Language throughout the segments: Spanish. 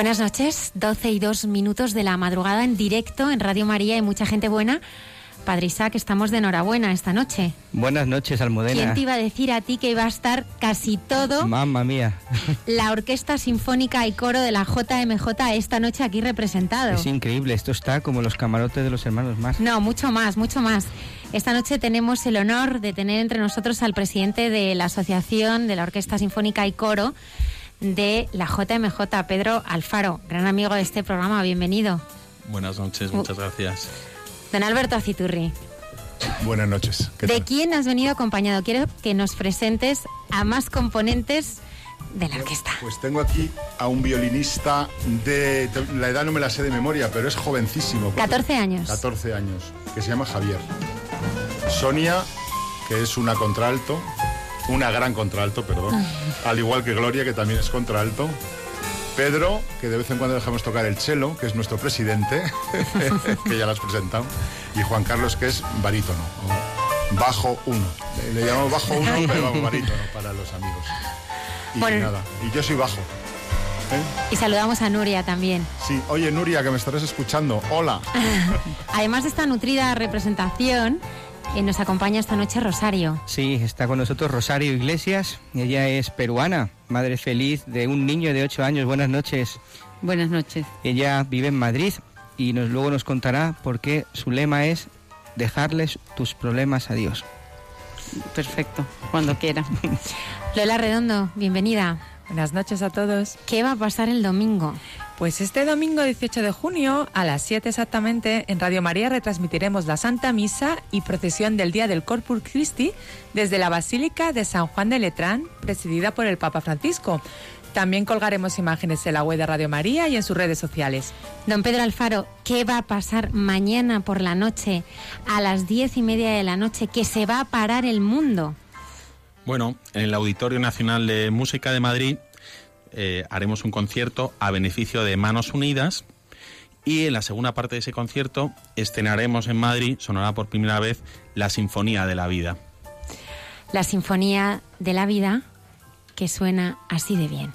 Buenas noches, 12 y 2 minutos de la madrugada en directo en Radio María y mucha gente buena. Padre Isaac, estamos de enhorabuena esta noche. Buenas noches, Almudena. ¿Quién te iba a decir a ti que iba a estar casi todo? Mamma mía. La Orquesta Sinfónica y Coro de la JMJ esta noche aquí representado. Es increíble, esto está como los camarotes de los hermanos más. No, mucho más, mucho más. Esta noche tenemos el honor de tener entre nosotros al presidente de la Asociación de la Orquesta Sinfónica y Coro de la JMJ, Pedro Alfaro, gran amigo de este programa, bienvenido. Buenas noches, muchas gracias. Don Alberto Aciturri. Buenas noches. ¿De quién has venido acompañado? Quiero que nos presentes a más componentes de la orquesta. Pues tengo aquí a un violinista de... La edad no me la sé de memoria, pero es jovencísimo. 14 años. 14 años, que se llama Javier. Sonia, que es una contralto, una gran contralto, perdón. Al igual que Gloria, que también es contralto. Pedro, que de vez en cuando dejamos tocar el cello, que es nuestro presidente, que ya lo has presentado. Y Juan Carlos, que es barítono, bajo uno. Le, llamamos bajo uno, pero vamos, barítono para los amigos. Y nada, y yo soy bajo. ¿eh? Y saludamos a Nuria también. Sí, oye Nuria, que me estarás escuchando, hola. Además de esta nutrida representación, y nos acompaña esta noche Rosario. Sí, está con nosotros Rosario Iglesias. Ella es peruana, madre feliz de un niño de 8 años. Buenas noches. Buenas noches. Ella vive en Madrid y nos, luego nos contará por qué su lema es dejarles tus problemas a Dios. Perfecto, cuando quiera. Lola Redondo, bienvenida. Buenas noches a todos. ¿Qué va a pasar el domingo? Pues este domingo 18 de junio, a las 7 exactamente, en Radio María retransmitiremos la Santa Misa y procesión del Día del Corpus Christi desde la Basílica de San Juan de Letrán, presidida por el Papa Francisco. También colgaremos imágenes en la web de Radio María y en sus redes sociales. Don Pedro Alfaro, ¿qué va a pasar mañana por la noche a las diez y media de la noche que se va a parar el mundo? Bueno, en el Auditorio Nacional de Música de Madrid eh, haremos un concierto a beneficio de Manos Unidas y en la segunda parte de ese concierto estrenaremos en Madrid, sonará por primera vez, la Sinfonía de la Vida. La Sinfonía de la Vida que suena así de bien.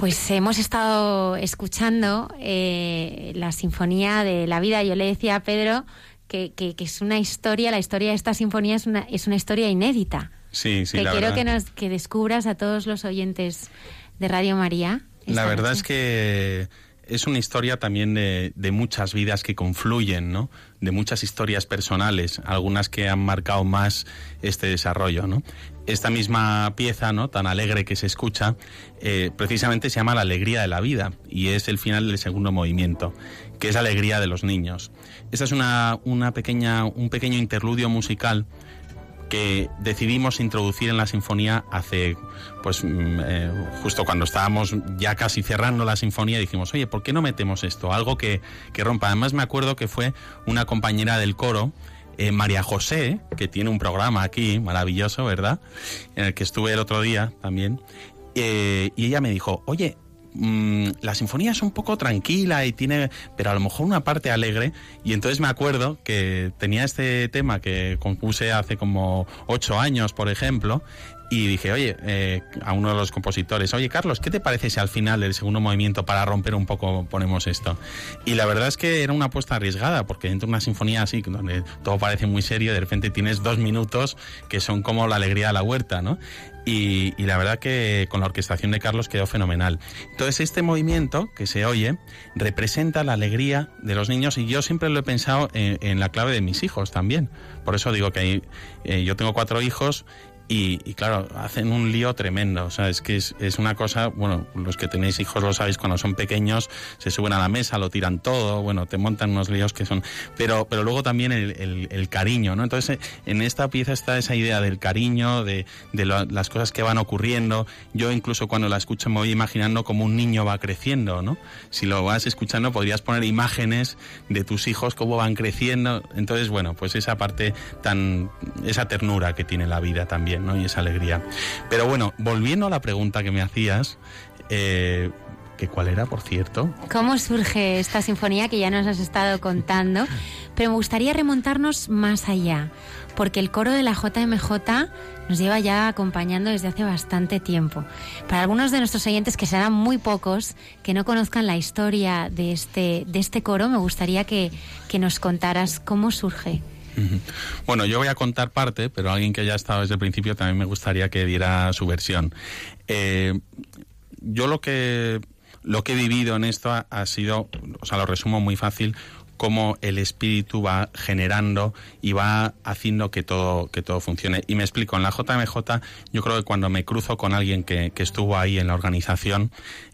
Pues hemos estado escuchando eh, la sinfonía de la vida. Yo le decía a Pedro que, que- que es una historia, la historia de esta sinfonía es una, es una historia inédita. Sí, sí, que la quiero verdad. que, nos, que descubras a todos los oyentes de Radio María. La verdad noche. es que es una historia también de, muchas vidas que confluyen, ¿no? De muchas historias personales, algunas que han marcado más este desarrollo. Esta misma pieza, ¿no? Tan alegre que se escucha, eh, precisamente se llama La alegría de la vida y es el final del segundo movimiento, que es la alegría de los niños. Esta es una, una pequeña, un pequeño interludio musical que decidimos introducir en la sinfonía hace, pues mm, eh, justo cuando estábamos ya casi cerrando la sinfonía, dijimos, oye, ¿por qué no metemos esto? Algo que, que rompa. Además me acuerdo que fue una compañera del coro, eh, María José, que tiene un programa aquí maravilloso, ¿verdad? En el que estuve el otro día también. eh, y ella me dijo, oye, mm, la sinfonía es un poco tranquila y tiene, pero a lo mejor una parte alegre. Y entonces me acuerdo que tenía este tema que compuse hace como ocho años, por ejemplo. Y dije, oye, eh, a uno de los compositores, oye Carlos, ¿qué te parece si al final del segundo movimiento, para romper un poco, ponemos esto? Y la verdad es que era una apuesta arriesgada, porque dentro de una sinfonía así, donde todo parece muy serio, de repente tienes dos minutos que son como la alegría de la huerta, ¿no? Y, la verdad que con la orquestación de Carlos quedó fenomenal. Entonces este movimiento que se oye representa la alegría de los niños y yo siempre lo he pensado en, en la clave de mis hijos también. Por eso digo que eh, yo tengo cuatro hijos y, y claro, hacen un lío tremendo. O sea, es que es, es una cosa, bueno, los que tenéis hijos lo sabéis, cuando son pequeños se suben a la mesa, lo tiran todo, bueno, te montan unos líos que son... Pero, pero luego también el, cariño, ¿no? Entonces, en esta pieza está esa idea del cariño, de, de las cosas que van ocurriendo. Yo incluso cuando la escucho me voy imaginando cómo un niño va creciendo, ¿no? Si lo vas escuchando podrías poner imágenes de tus hijos, cómo van creciendo. Entonces, bueno, pues esa parte tan... esa ternura que tiene la vida también, ¿no? Y esa alegría. Pero bueno, volviendo a la pregunta que me hacías, eh, que cuál era, por cierto. ¿Cómo surge esta sinfonía que ya nos has estado contando? Pero me gustaría remontarnos más allá, porque el coro de la JMJ nos lleva ya acompañando desde hace bastante tiempo. Para algunos de nuestros oyentes, que serán muy pocos, que no conozcan la historia de este, de este coro, me gustaría que, que nos contaras cómo surge. Bueno, yo voy a contar parte, pero alguien que haya estado desde el principio también me gustaría que diera su versión. Eh, yo lo que lo que he vivido en esto ha, ha sido, o sea, lo resumo muy fácil, cómo el espíritu va generando y va haciendo que todo que todo funcione. Y me explico, en la JMJ yo creo que cuando me cruzo con alguien que, que estuvo ahí en la organización,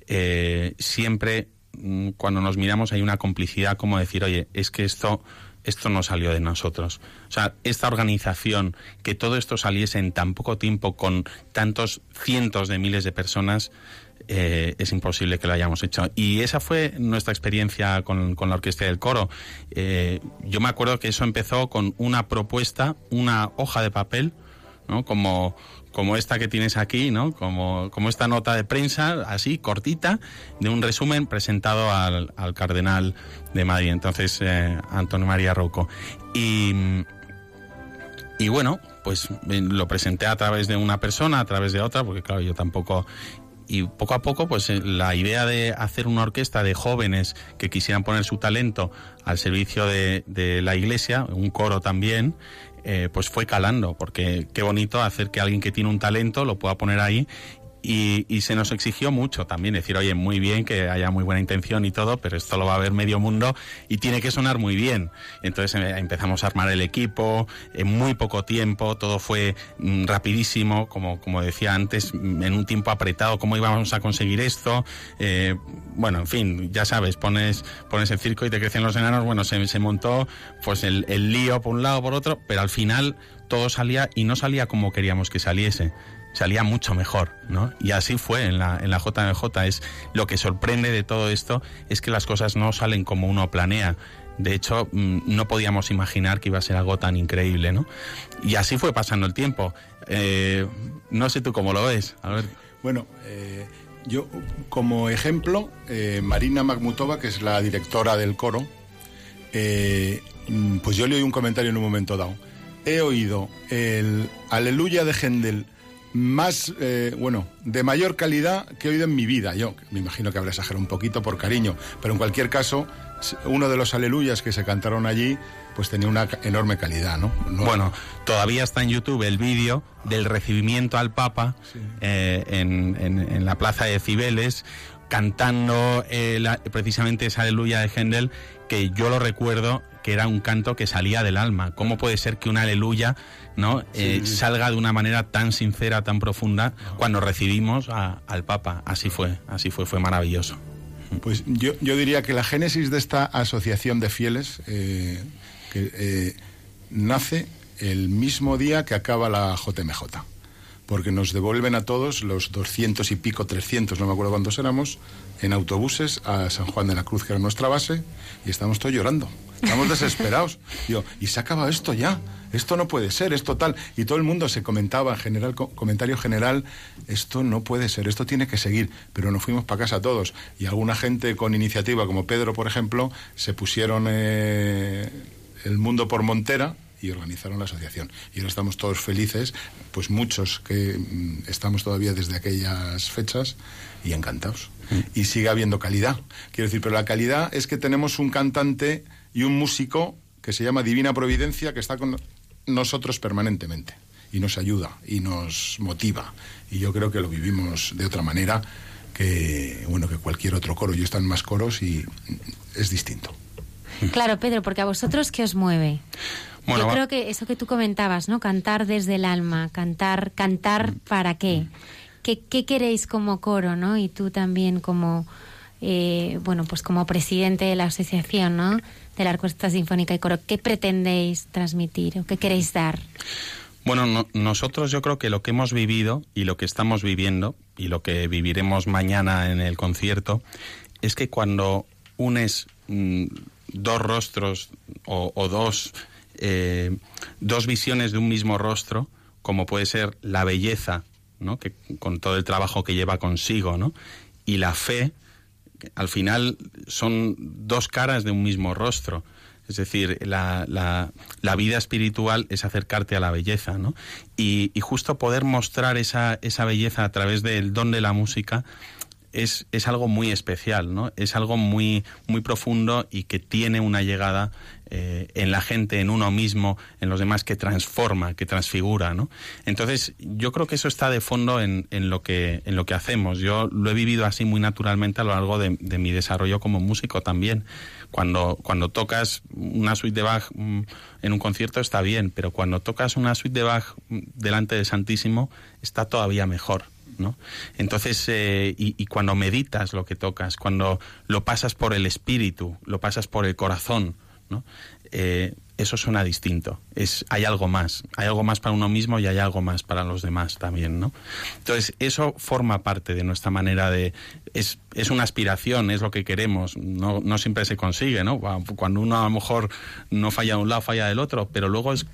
eh, siempre mm, cuando nos miramos hay una complicidad como decir, oye, es que esto esto no salió de nosotros. O sea, esta organización, que todo esto saliese en tan poco tiempo con tantos cientos de miles de personas, eh, es imposible que lo hayamos hecho. Y esa fue nuestra experiencia con, con la Orquesta del Coro. Eh, yo me acuerdo que eso empezó con una propuesta, una hoja de papel, ¿no? Como, como esta que tienes aquí, ¿no? Como, como esta nota de prensa, así, cortita, de un resumen presentado al, al cardenal de Madrid, entonces eh, Antonio María Rocco. Y, y bueno, pues eh, lo presenté a través de una persona, a través de otra, porque claro, yo tampoco... Y poco a poco, pues eh, la idea de hacer una orquesta de jóvenes que quisieran poner su talento al servicio de, de la iglesia, un coro también, eh, pues fue calando, porque qué bonito hacer que alguien que tiene un talento lo pueda poner ahí. Y, se nos exigió mucho también, decir, oye, muy bien que haya muy buena intención y todo, pero esto lo va a ver medio mundo y tiene que sonar muy bien. Entonces eh, empezamos a armar el equipo en muy poco tiempo, todo fue mm, rapidísimo, como, como decía antes, mm, en un tiempo apretado, cómo íbamos a conseguir esto. Eh, bueno, en fin, ya sabes, pones, pones el circo y te crecen los enanos, bueno, se, se montó pues el, el lío por un lado, por otro, pero al final todo salía y no salía como queríamos que saliese salía mucho mejor, ¿no? Y así fue en la, en la JMJ. Es lo que sorprende de todo esto es que las cosas no salen como uno planea. De hecho, mm, no podíamos imaginar que iba a ser algo tan increíble, ¿no? Y así fue pasando el tiempo. Eh, no sé tú cómo lo ves. A ver. Bueno, eh, yo como ejemplo, eh, Marina Magmutova, que es la directora del coro, mm, pues yo le oí un comentario en un momento dado. He oído el Aleluya de Händel más, eh, bueno, de mayor calidad que he oído en mi vida. Yo me imagino que habrá exagerado un poquito por cariño, pero en cualquier caso, uno de los aleluyas que se cantaron allí, pues tenía una enorme calidad, ¿no? No- Bueno, todavía está en YouTube el vídeo del recibimiento al Papa eh, en, en- en la plaza de Cibeles, cantando eh, la- precisamente esa aleluya de Händel, que yo lo recuerdo que era un canto que salía del alma. ¿Cómo puede ser que una aleluya no Eh, salga de una manera tan sincera, tan profunda, cuando recibimos a- al Papa? Así fue, así fue, fue maravilloso. Pues yo, yo diría que la génesis de esta asociación de fieles eh, que, eh, nace el mismo día que acaba la JMJ, porque nos devuelven a todos los 200 y pico, 300, no me acuerdo cuántos éramos, en autobuses a San Juan de la Cruz, que era nuestra base, y estamos todos llorando, estamos desesperados. Digo, y se acaba esto ya, esto no puede ser, esto tal. Y todo el mundo se comentaba, en general, co- comentario general, esto no puede ser, esto tiene que seguir. Pero nos fuimos para casa todos. Y alguna gente con iniciativa, como Pedro, por ejemplo, se pusieron eh, el mundo por montera y organizaron la asociación. Y ahora estamos todos felices, pues muchos que mm, estamos todavía desde aquellas fechas y encantados. Y sigue habiendo calidad. Quiero decir, pero la calidad es que tenemos un cantante y un músico que se llama Divina Providencia que está con nosotros permanentemente y nos ayuda y nos motiva. Y yo creo que lo vivimos de otra manera que, bueno, que cualquier otro coro. Yo están más coros y es distinto. Claro, Pedro, porque a vosotros qué os mueve. Bueno, Yo va- creo que eso que tú comentabas, ¿no? Cantar desde el alma, cantar, cantar para qué. ¿Qué, queréis como coro, no? Y tú también como, eh, bueno, pues como presidente de la asociación, ¿no? De la Orquesta Sinfónica y Coro, ¿qué pretendéis transmitir o qué queréis dar? Bueno, no- nosotros yo creo que lo que hemos vivido y lo que estamos viviendo y lo que viviremos mañana en el concierto es que cuando unes mm, dos rostros o, o dos, eh, dos visiones de un mismo rostro, como puede ser la belleza, ¿no? que, con todo el trabajo que lleva consigo, ¿no? y la fe, al final son dos caras de un mismo rostro. Es decir, la, la- la vida espiritual es acercarte a la belleza, ¿no? Y, y justo poder mostrar esa, esa belleza a través del don de la música es, es algo muy especial, ¿no? Es algo muy, muy profundo y que tiene una llegada eh, en la gente, en uno mismo, en los demás, que transforma, que transfigura, ¿no? Entonces, yo creo que eso está de fondo en, en lo, que, en lo que hacemos. Yo lo he vivido así muy naturalmente a lo largo de, de mi desarrollo como músico también. Cuando, cuando tocas una suite de Bach mm, en un concierto está bien, pero cuando tocas una suite de Bach mm, delante del Santísimo está todavía mejor. Entonces, eh, y, cuando meditas lo que tocas, cuando lo pasas por el espíritu, lo pasas por el corazón. Eh, eso suena distinto. Hay algo más. Hay algo más para uno mismo y hay algo más para los demás también, ¿no? Entonces, eso forma parte de nuestra manera de... Es, es una aspiración, es lo que queremos. No, siempre se consigue. Cuando uno a lo mejor no falla de un lado, falla del otro, pero luego es,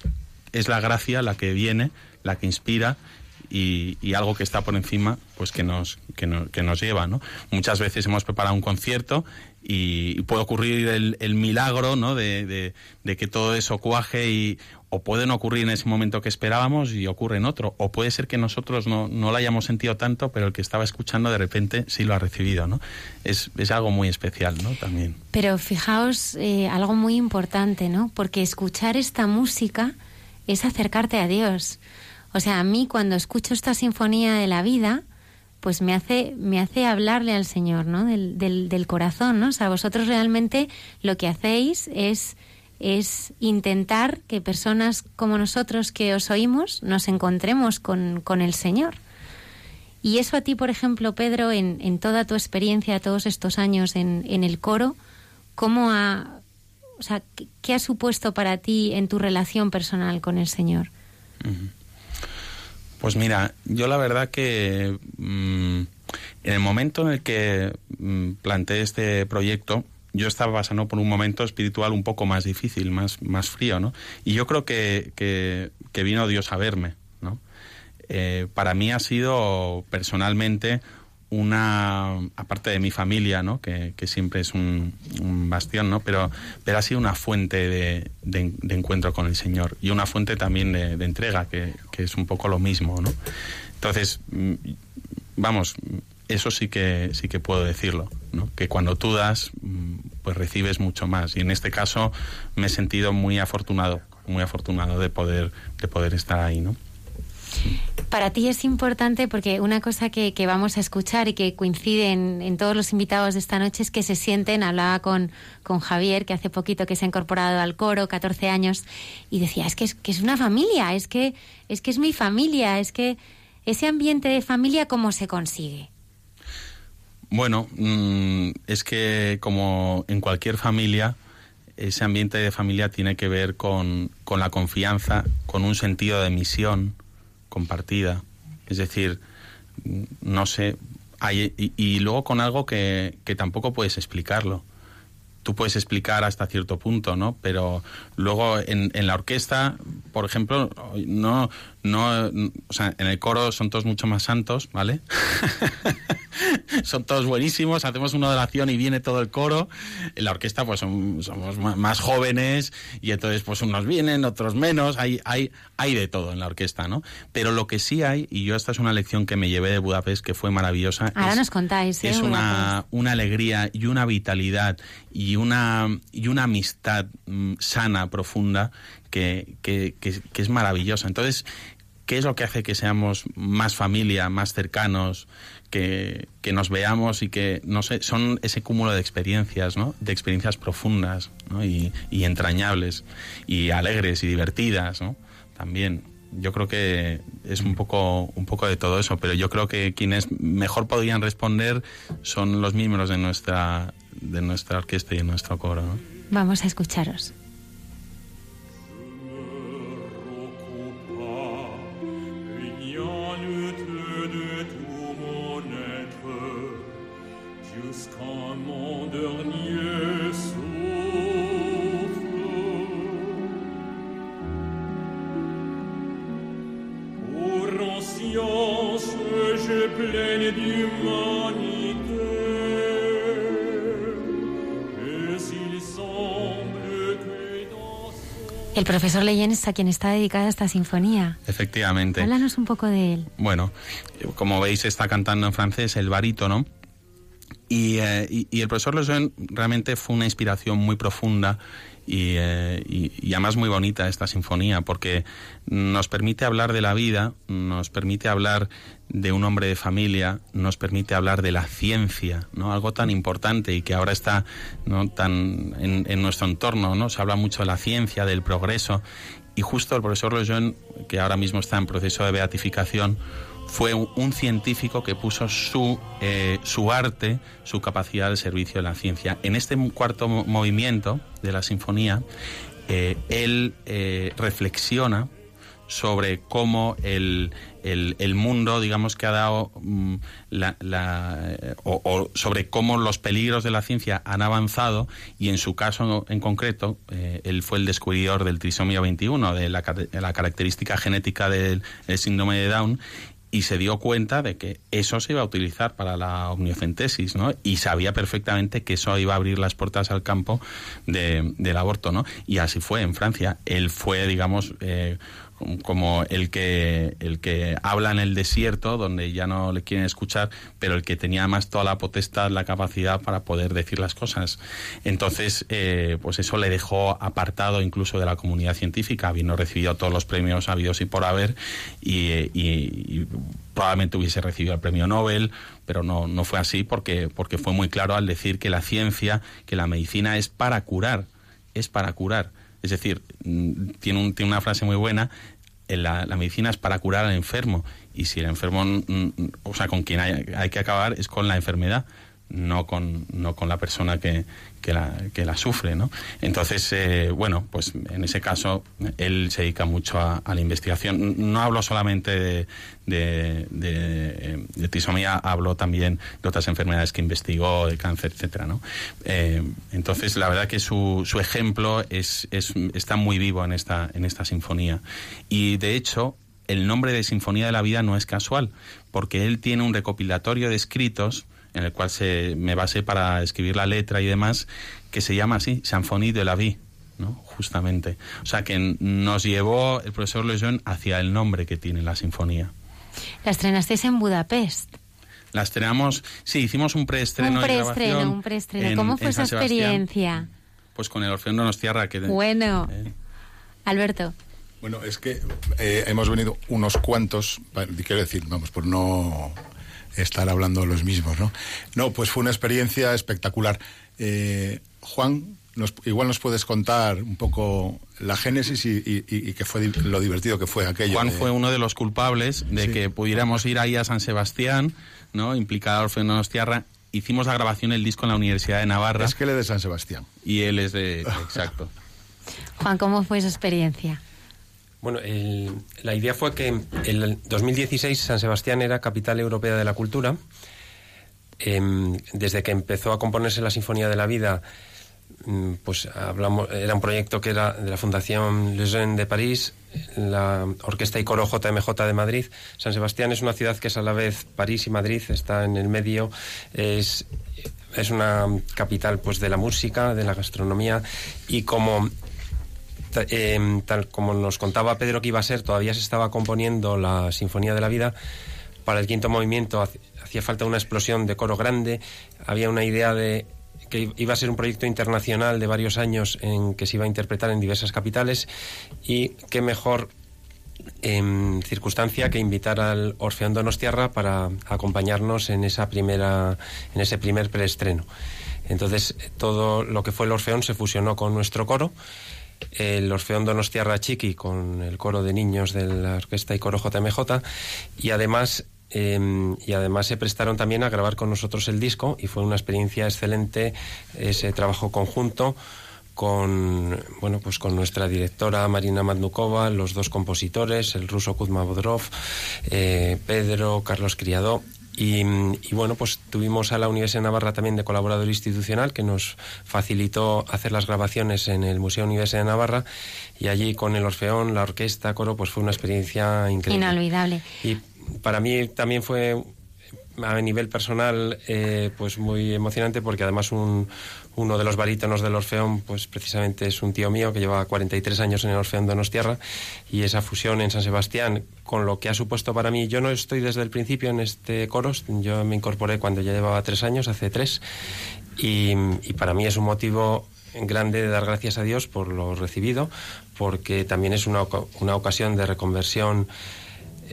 es la gracia la que viene, la que inspira y, algo que está por encima, pues que nos, que que nos lleva, ¿no? Muchas veces hemos preparado un concierto y, puede ocurrir el, el milagro, ¿no? De, de, que todo eso cuaje y o puede no ocurrir en ese momento que esperábamos y ocurre en otro, o puede ser que nosotros no, no lo hayamos sentido tanto, pero el que estaba escuchando de repente sí lo ha recibido, ¿no? Es, es algo muy especial, ¿no? También. Pero fijaos eh, algo muy importante, ¿no? Porque escuchar esta música es acercarte a Dios. O sea, a mí cuando escucho esta sinfonía de la vida, pues me hace, me hace hablarle al Señor, ¿no? Del, del, del corazón, ¿no? O sea, vosotros realmente lo que hacéis es, es intentar que personas como nosotros que os oímos nos encontremos con, con el Señor. Y eso a ti, por ejemplo, Pedro, en, en toda tu experiencia, todos estos años en, en el coro, ¿cómo ha, o sea, ¿qué, ha supuesto para ti en tu relación personal con el Señor? Pues mira, yo la verdad que mm, en el momento en el que mm, planteé este proyecto, yo estaba pasando por un momento espiritual un poco más difícil, más, más frío, ¿no? Y yo creo que, que, vino Dios a verme, ¿no? Eh, para mí ha sido personalmente una, aparte de mi familia, ¿no? que, que siempre es un, bastión, ¿no? pero, pero ha sido una fuente de, de, de encuentro con el Señor y una fuente también de, de entrega, que, que, es un poco lo mismo. ¿no? Entonces, mm, vamos, eso sí que, sí que puedo decirlo, ¿no? que cuando tú das, mm, pues recibes mucho más. Y en este caso me he sentido muy afortunado, muy afortunado de poder, de poder estar ahí. ¿no? Para ti es importante porque una cosa que, vamos a escuchar y que coincide en, todos los invitados de esta noche es que se sienten, hablaba con, con Javier, que hace poquito que se ha incorporado al coro, 14 años, y decía, es que es, que es una familia, es que, es que es mi familia, es que ese ambiente de familia, ¿cómo se consigue? Bueno, mmm, es que como en cualquier familia, ese ambiente de familia tiene que ver con, con la confianza, con un sentido de misión, compartida. Es decir, no sé, hay, y, y, luego con algo que, que, tampoco puedes explicarlo. Tú puedes explicar hasta cierto punto, ¿no? Pero luego en, en la orquesta, por ejemplo, no, no, o sea, en el coro son todos mucho más santos, ¿vale? son todos buenísimos, hacemos una oración y viene todo el coro. En la orquesta, pues son, somos más jóvenes y entonces, pues unos vienen, otros menos. Hay, hay, hay de todo en la orquesta, ¿no? Pero lo que sí hay, y yo esta es una lección que me llevé de Budapest que fue maravillosa. Ahora es, nos contáis, ¿eh? Es una, una alegría y una vitalidad y una, y una amistad mmm, sana, profunda, que, que, que, es maravillosa. Entonces, ¿qué es lo que hace que seamos más familia, más cercanos, que, que, nos veamos y que, no sé, son ese cúmulo de experiencias, ¿no? De experiencias profundas ¿no? y, y, entrañables y alegres y divertidas, ¿no? También. Yo creo que es un poco, un poco de todo eso, pero yo creo que quienes mejor podrían responder son los miembros de nuestra, de nuestra orquesta y de nuestro coro. Vamos a escucharos. El profesor Leyen es a quien está dedicada esta sinfonía. Efectivamente. Háblanos un poco de él. Bueno, como veis está cantando en francés el barítono. Y, eh, y, y, el profesor Lejeune realmente fue una inspiración muy profunda y, eh, y, además muy bonita esta sinfonía porque nos permite hablar de la vida, nos permite hablar de un hombre de familia, nos permite hablar de la ciencia, ¿no? Algo tan importante y que ahora está ¿no? tan en, en nuestro entorno, ¿no? Se habla mucho de la ciencia, del progreso y justo el profesor Lejeune, que ahora mismo está en proceso de beatificación, fue un, científico que puso su, eh, su arte, su capacidad al servicio de la ciencia. En este cuarto movimiento de la sinfonía, eh, él eh, reflexiona sobre cómo el, el, mundo, digamos, que ha dado um, la, o, sobre cómo los peligros de la ciencia han avanzado y en su caso en concreto, él fue el descubridor del trisomía 21, de la característica genética del síndrome de Down y se dio cuenta de que eso se iba a utilizar para la omniocentesis, ¿no? Y sabía perfectamente que eso iba a abrir las puertas al campo de, del aborto, ¿no? Y así fue en Francia. Él fue, digamos, eh, como el que el que habla en el desierto donde ya no le quieren escuchar pero el que tenía más toda la potestad la capacidad para poder decir las cosas entonces eh, pues eso le dejó apartado incluso de la comunidad científica habiendo recibido todos los premios habidos y por haber y, y, probablemente hubiese recibido el premio Nobel, pero no, no fue así porque, porque fue muy claro al decir que la ciencia, que la medicina es para curar, es para curar. Es decir, tiene, un, tiene una frase muy buena, la, la, medicina es para curar al enfermo y si el enfermo, o sea, con quien hay, hay que acabar es con la enfermedad, no con, no con la persona que, que, la, que la sufre, ¿no? Entonces, eh, bueno, pues en ese caso él se dedica mucho a, la investigación. No hablo solamente de, de, de, trisomía, hablo también de otras enfermedades que investigó, de cáncer, etcétera, ¿no? Eh, entonces, la verdad que su, ejemplo es, es, está muy vivo en esta, sinfonía. Y, de hecho, el nombre de Sinfonía de la Vida no es casual, porque él tiene un recopilatorio de escritos en el cual se, me basé para escribir la letra y demás, que se llama así, Symphonie de la Vie, ¿no? justamente. O sea que nos llevó el profesor Lejeune hacia el nombre que tiene la sinfonía. La estrenasteis en Budapest. La estrenamos, sí, hicimos un preestreno. Un preestreno, un preestreno. ¿Cómo fue esa experiencia? Pues con el Orfeón Donostiarra. Que, bueno. Eh. Alberto. Bueno, es que eh, hemos venido unos cuantos, quiero decir, vamos, por no estar hablando los mismos, ¿no? No, pues fue una experiencia espectacular. Eh, Juan, igual nos puedes contar un poco la génesis y, qué fue lo divertido que fue aquello. Juan fue uno de los culpables de que pudiéramos ir ahí a San Sebastián, ¿no? Implicada Orfeo Donostiarra. Hicimos la grabación del disco en la Universidad de Navarra. Es que él es de San Sebastián. Y él es de... Exacto. Juan, ¿cómo fue esa experiencia? Bueno, la idea fue que en el 2016 San Sebastián era capital europea de la cultura. Em, desde que empezó a componerse la Sinfonía de la Vida, pues hablamos, era un proyecto que era de la Fundación Le Jeune de París, la Orquesta y Coro JMJ de Madrid. San Sebastián es una ciudad que es a la vez París y Madrid, está en el medio, es, es una capital pues de la música, de la gastronomía y como Em, tal como nos contaba Pedro que iba a ser, todavía se estaba componiendo la Sinfonía de la Vida. Para el quinto movimiento hacía falta una explosión de coro grande. Había una idea de que iba a ser un proyecto internacional de varios años en que se iba a interpretar en diversas capitales y qué mejor em, circunstancia que invitar al Orfeón Donostiarra para acompañarnos en esa primera en ese primer preestreno. Entonces todo lo que fue el Orfeón se fusionó con nuestro coro el Orfeón Donostiarra Chiqui con el coro de niños de la orquesta y coro JMJ y además em, y además se prestaron también a grabar con nosotros el disco y fue una experiencia excelente ese trabajo conjunto con bueno pues con nuestra directora Marina Madnukova, los dos compositores, el ruso Kuzma Bodrov, eh, Pedro, Carlos Criado y, bueno, pues tuvimos a la Universidad de Navarra también de colaborador institucional que nos facilitó hacer las grabaciones en el Museo Universidad de Navarra y allí con el Orfeón, la orquesta, coro, pues fue una experiencia increíble. Inolvidable. Y para mí también fue a nivel personal eh, pues muy emocionante porque además un, uno de los barítonos del Orfeón, pues precisamente es un tío mío que lleva 43 años en el Orfeón Donostierra y esa fusión en San Sebastián con lo que ha supuesto para mí, yo no estoy desde el principio en este coros, yo me incorporé cuando ya llevaba tres años, hace tres, y, y para mí es un motivo grande de dar gracias a Dios por lo recibido, porque también es una, una ocasión de reconversión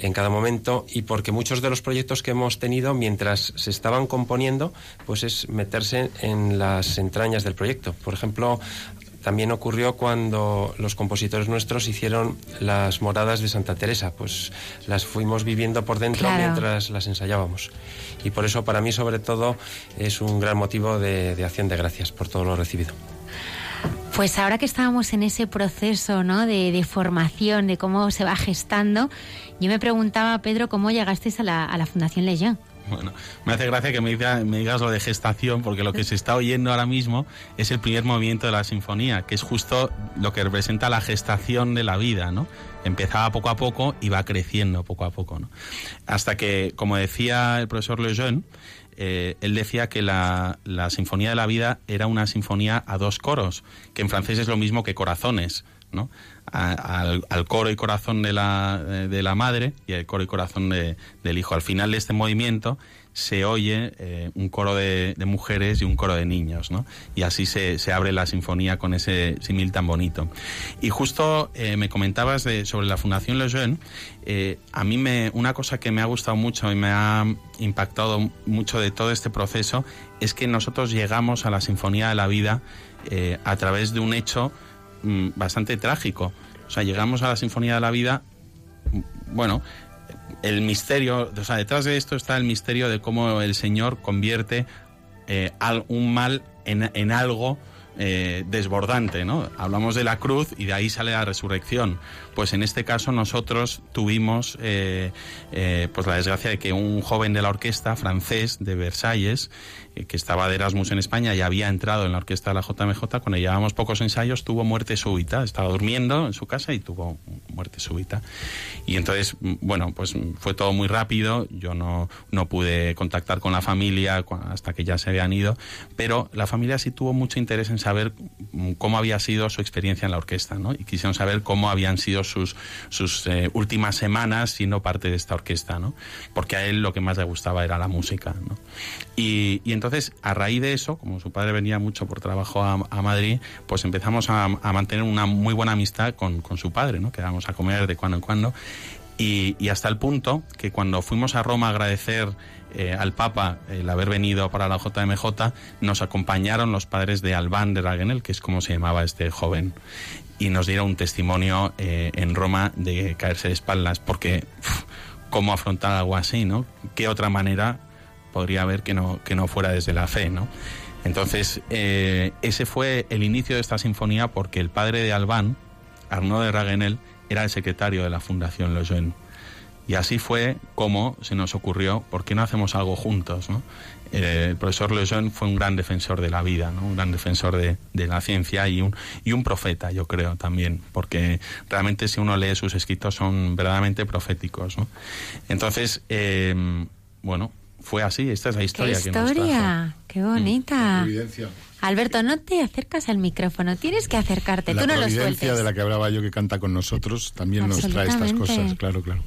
en cada momento y porque muchos de los proyectos que hemos tenido mientras se estaban componiendo, pues es meterse en las entrañas del proyecto. Por ejemplo, también ocurrió cuando los compositores nuestros hicieron las moradas de Santa Teresa, pues las fuimos viviendo por dentro mientras las ensayábamos. Y por eso para mí sobre todo es un gran motivo de, de acción de gracias por todo lo recibido. Pues ahora que estábamos en ese proceso ¿no? de, formación, de cómo se va gestando, yo me preguntaba, Pedro, ¿cómo llegasteis a la, a la Fundación Legión? Bueno, me hace gracia que me, digas lo de gestación, porque lo que se está oyendo ahora mismo es el primer movimiento de la sinfonía, que es justo lo que representa la gestación de la vida, ¿no? Empezaba poco a poco y va creciendo poco a poco, ¿no? Hasta que, como decía el profesor Lejeune, eh, él decía que la, Sinfonía de la Vida era una sinfonía a dos coros, que en francés es lo mismo que corazones, ¿no? al, coro y corazón de la, de la madre y al coro y corazón del hijo. Al final de este movimiento se oye eh, un coro de, mujeres y un coro de niños, ¿no? Y así se, abre la sinfonía con ese simil tan bonito. Y justo eh, me comentabas de, sobre la Fundación Lejeune, eh, a mí me, una cosa que me ha gustado mucho y me ha impactado mucho de todo este proceso es que nosotros llegamos a la Sinfonía de la Vida a través de un hecho mm, bastante trágico. O sea, llegamos a la Sinfonía de la Vida, mm, bueno, el misterio, o sea, detrás de esto está el misterio de cómo el Señor convierte eh, un mal en, algo eh, desbordante, ¿no? Hablamos de la cruz y de ahí sale la resurrección. Pues en este caso nosotros tuvimos eh, pues la desgracia de que un joven de la orquesta francés de Versalles que estaba de Erasmus en España y había entrado en la orquesta de la JMJ, cuando llevábamos pocos ensayos, tuvo muerte súbita. Estaba durmiendo en su casa y tuvo muerte súbita. Y entonces, bueno, pues fue todo muy rápido. Yo no, no pude contactar con la familia hasta que ya se habían ido, pero la familia sí tuvo mucho interés en saber cómo había sido su experiencia en la orquesta, ¿no? Y quisieron saber cómo habían sido sus, sus eh, últimas semanas siendo parte de esta orquesta, ¿no? Porque a él lo que más le gustaba era la música, ¿no? Y, y entonces, a raíz de eso, como su padre venía mucho por trabajo a, Madrid, pues empezamos a, mantener una muy buena amistad con, su padre, ¿no? Quedábamos a comer de cuando en cuando. Y, hasta el punto que cuando fuimos a Roma a agradecer eh, al Papa el haber venido para la JMJ, nos acompañaron los padres de Albán de Raguenel, que es como se llamaba este joven, y nos dieron un testimonio eh, en Roma de caerse de espaldas, porque cómo afrontar algo así, ¿no? ¿Qué otra manera podría haber que no, que no fuera desde la fe, ¿no? Entonces, eh, ese fue el inicio de esta sinfonía porque el padre de Albán, Arnaud de Raguenel, era el secretario de la Fundación Lejeune. Y así fue como se nos ocurrió, ¿por qué no hacemos algo juntos? ¿no? Eh, el profesor Lejeune fue un gran defensor de la vida, ¿no? un gran defensor de, de, la ciencia y un, y un profeta, yo creo también, porque realmente si uno lee sus escritos son verdaderamente proféticos. ¿no? Entonces, eh, bueno, fue así, esta es la historia. ¿Qué historia? Que nos trajo. ¡Qué bonita! Alberto, no te acercas al micrófono, tienes que acercarte, la tú no lo sueltes. de la que hablaba yo que canta con nosotros también nos trae estas cosas, claro, claro.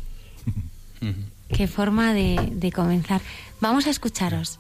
Qué forma de, de comenzar. Vamos a escucharos.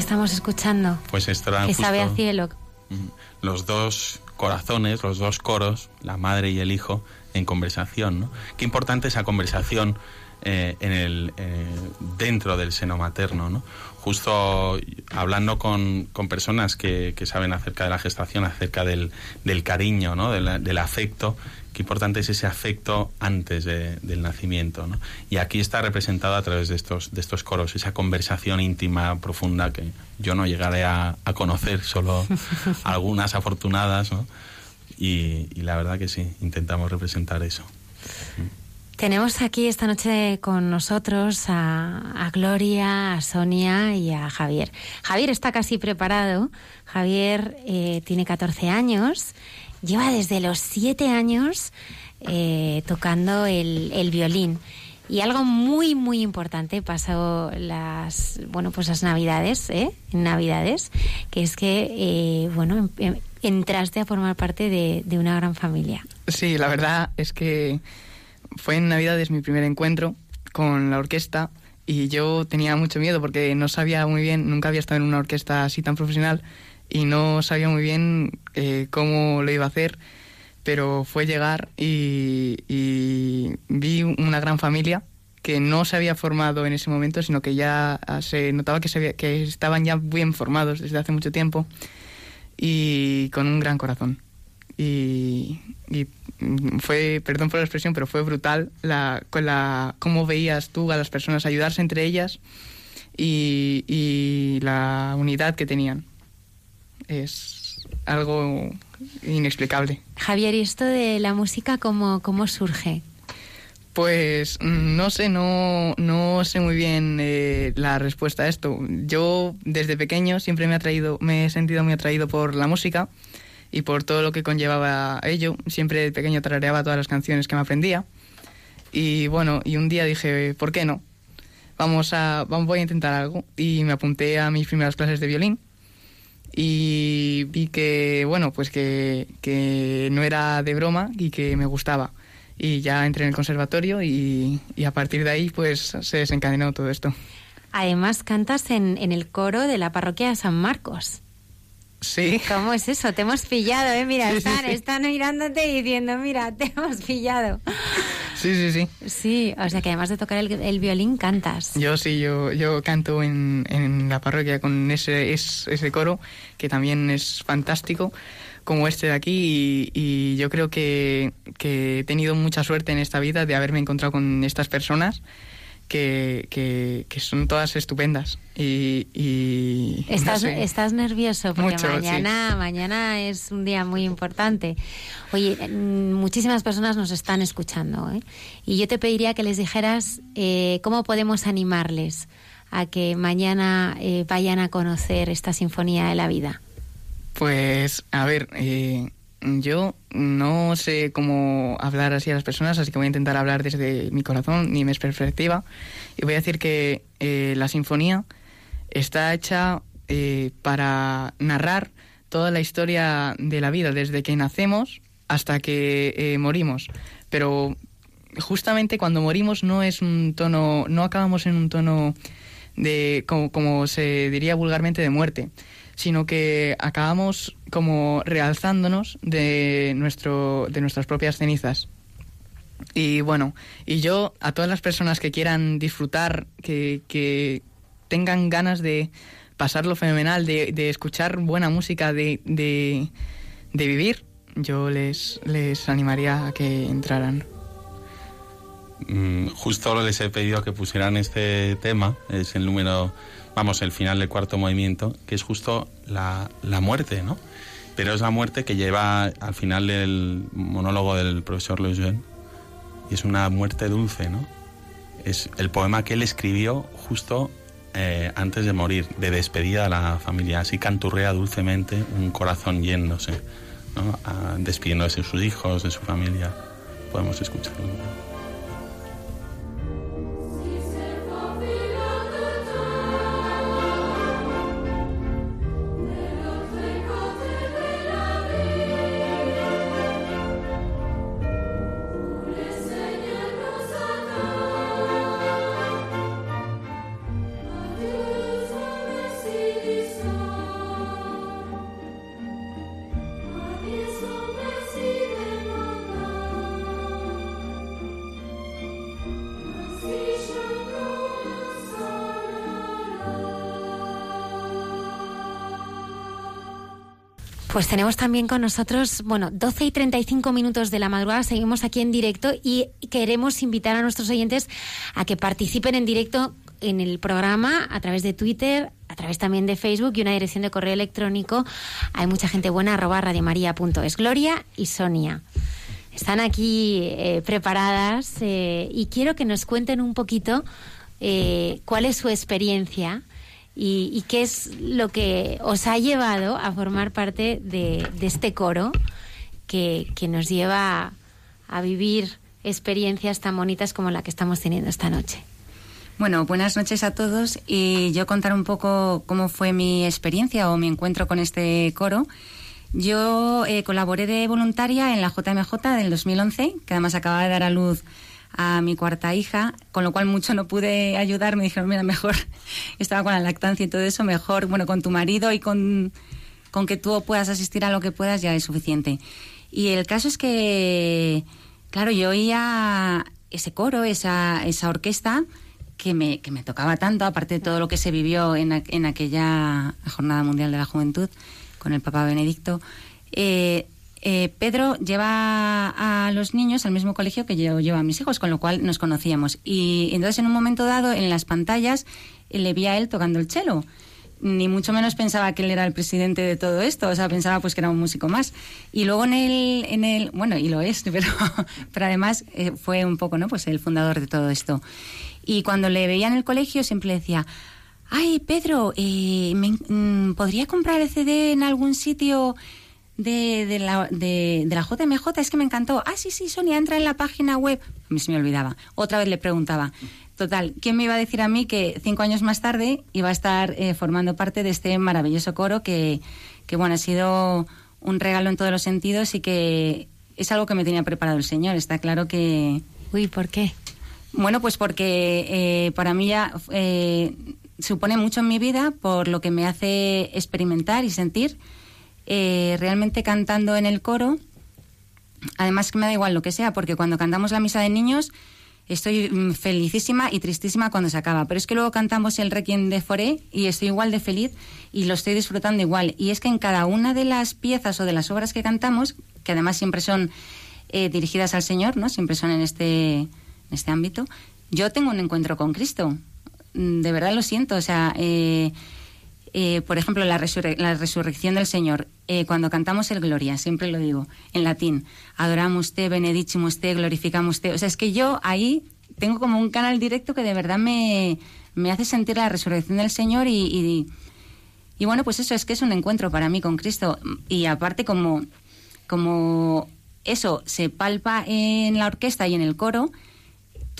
¿Qué estamos escuchando? Pues esto era que justo sabe a cielo. los dos corazones, los dos coros, la madre y el hijo, en conversación. ¿no? Qué importante esa conversación eh, en el, eh, dentro del seno materno. ¿no? Justo hablando con, con personas que, que, saben acerca de la gestación, acerca del, del cariño, ¿no? del, del afecto, qué importante es ese afecto antes de, del nacimiento. ¿no? Y aquí está representado a través de estos, de estos coros, esa conversación íntima, profunda, que yo no llegaré a, a conocer, solo algunas afortunadas. ¿no? Y, y, la verdad que sí, intentamos representar eso. Tenemos aquí esta noche con nosotros a, Gloria, a Sonia y a Javier. Javier está casi preparado. Javier eh, tiene 14 años. Lleva desde los 7 años eh, tocando el, violín. Y algo muy, muy importante pasó las, bueno, pues las navidades, ¿eh? Navidades, que es que, eh, bueno, entraste a formar parte de una gran familia. Sí, la verdad es que fue en Navidades mi primer encuentro con la orquesta y yo tenía mucho miedo porque no sabía muy bien, nunca había estado en una orquesta así tan profesional y no sabía muy bien eh, cómo lo iba a hacer, pero fue llegar y, vi una gran familia que no se había formado en ese momento, sino que ya se notaba que, estaban ya bien formados desde hace mucho tiempo y con un gran corazón. Y, fue, perdón por la expresión, pero fue brutal la, con la, cómo veías tú a las personas ayudarse entre ellas y, y la unidad que tenían. Es algo inexplicable. Javier, ¿y esto de la música cómo, cómo surge? Pues mm, no sé, no, no sé muy bien eh, la respuesta a esto. Yo desde pequeño siempre me, ha atraído, me he sentido muy atraído por la música y por todo lo que conllevaba ello. Siempre de pequeño tarareaba todas las canciones que me aprendía. Y bueno, y un día dije, ¿por qué no? Vamos a, vamos, voy a intentar algo. Y me apunté a mis primeras clases de violín. Y vi que, bueno, pues que, que no era de broma y que me gustaba y ya entré en el conservatorio y, y, a partir de ahí pues se desencadenó todo esto. Además cantas en, en el coro de la parroquia de San Marcos. Sí. ¿Cómo es eso? Te hemos pillado, ¿eh? Mira, Sí, están, sí. están mirándote y diciendo, mira, te hemos pillado. Sí, sí, sí. Sí, o sea que además de tocar el, el violín, cantas. Yo sí, yo, yo canto en, en la parroquia con ese, es- ese coro que también es fantástico como este de aquí y, y yo creo que, que he tenido mucha suerte en esta vida de haberme encontrado con estas personas que, que, que son todas estupendas y, y no Estás, sé. estás nervioso porque Mucho, sí. mañana, mañana es un día muy importante. Oye, mm, muchísimas personas nos están escuchando ¿eh? y yo te pediría que les dijeras eh, cómo podemos animarles a que mañana eh, vayan a conocer esta Sinfonía de la Vida. Pues, a ver, eh, yo no sé cómo hablar así a las personas, así que voy a intentar hablar desde mi corazón ni mi perspectiva. Y voy a decir que eh, la sinfonía está hecha eh, para narrar toda la historia de la vida, desde que nacemos hasta que eh, morimos. Pero justamente cuando morimos no es un tono, no acabamos en un tono de, como, como se diría vulgarmente, de muerte, sino que acabamos como realzándonos de, nuestro, de nuestras propias cenizas. Y bueno, y yo a todas las personas que quieran disfrutar, que, que tengan ganas de pasarlo fenomenal, de, de escuchar buena música, de, de, de vivir, yo les, les animaría a que entraran. Mm, justo les he pedido que pusieran este tema, es el número, vamos, el final del cuarto movimiento, que es justo la, la muerte, ¿no? Pero es la muerte que lleva al final del monólogo del profesor Lejeune, y es una muerte dulce, ¿no? Es el poema que él escribió justo eh, antes de morir, de despedida a la familia. Así canturrea dulcemente un corazón yéndose, ¿no? Ah, despidiéndose de sus hijos, de su familia. Podemos escucharlo. Pues tenemos también con nosotros, bueno, 12 y 35 minutos de la madrugada, seguimos aquí en directo y queremos invitar a nuestros oyentes a que participen en directo en el programa a través de Twitter, a través también de Facebook y una dirección de correo electrónico. Hay mucha gente buena, arroba radiomaria.es. Gloria y Sonia. Están aquí eh, preparadas eh, y quiero que nos cuenten un poquito eh, cuál es su experiencia y, qué es lo que os ha llevado a formar parte de, de este coro que, que nos lleva a, a vivir experiencias tan bonitas como la que estamos teniendo esta noche. Bueno, buenas noches a todos y yo contar un poco cómo fue mi experiencia o mi encuentro con este coro. Yo eh, colaboré de voluntaria en la JMJ del 2011, que además acababa de dar a luz a mi cuarta hija, con lo cual mucho no pude ayudar. Me dijeron, mira, mejor, estaba con la lactancia y todo eso, mejor, bueno, con tu marido y con, con que tú puedas asistir a lo que puedas ya es suficiente. Y el caso es que, claro, yo oía ese coro, esa, esa orquesta, que me, que me tocaba tanto, aparte de todo lo que se vivió en, en aquella Jornada Mundial de la Juventud con el Papa Benedicto. Eh, eh, Pedro lleva a los niños al mismo colegio que yo llevo a mis hijos, con lo cual nos conocíamos. Y entonces en un momento dado, en las pantallas, le vi a él tocando el cello. ni mucho menos pensaba que él era el presidente de todo esto, o sea, pensaba pues que era un músico más. Y luego en el, en el bueno, y lo es, pero, además eh, fue un poco, ¿no? Pues el fundador de todo esto. Y cuando le veía en el colegio siempre decía, ay, Pedro, eh, me- mm, ¿podría comprar el CD en algún sitio de, de la, de, de la JMJ? Es que me encantó. Ah, sí, sí, Sonia, entra en la página web. A mí se me olvidaba. Otra vez le preguntaba. Total, ¿quién me iba a decir a mí que cinco años más tarde iba a estar eh, formando parte de este maravilloso coro que, que, bueno, ha sido un regalo en todos los sentidos y que es algo que me tenía preparado el Señor. Está claro que... Uy, ¿por qué? Bueno, pues porque eh, para mí ya eh, supone mucho en mi vida por lo que me hace experimentar y sentir. Eh, realmente cantando en el coro, además que me da igual lo que sea, porque cuando cantamos la misa de niños estoy mm, felicísima y tristísima cuando se acaba. Pero es que luego cantamos el Requiem de Foré y estoy igual de feliz y lo estoy disfrutando igual. Y es que en cada una de las piezas o de las obras que cantamos, que además siempre son eh, dirigidas al Señor, ¿no? Siempre son en este, en este ámbito, yo tengo un encuentro con Cristo. Mm, De verdad lo siento. O sea, eh, eh, por ejemplo, la, resurre- la resurrección del Señor, eh, cuando cantamos el Gloria, siempre lo digo, en latín, adoramos te, benedicimos te, glorificamos te. O sea, es que yo ahí tengo como un canal directo que de verdad me, me hace sentir la resurrección del Señor y, y, y bueno, pues eso es que es un encuentro para mí con Cristo. Y aparte como, como eso se palpa en la orquesta y en el coro,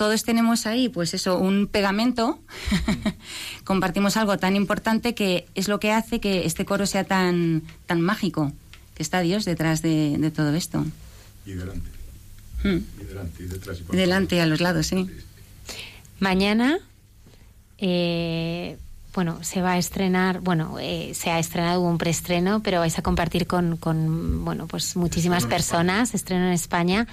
todos tenemos ahí, pues eso, un pegamento, compartimos algo tan importante que es lo que hace que este coro sea tan, tan mágico, que está Dios detrás de, de todo esto. Y delante. Hmm. Y delante, y detrás. Y por Delante y a los lados, sí. Mañana, eh, bueno, se va a estrenar, bueno, eh, se ha estrenado hubo un preestreno, pero vais a compartir con, con bueno, pues muchísimas Estreno personas, estreno en España,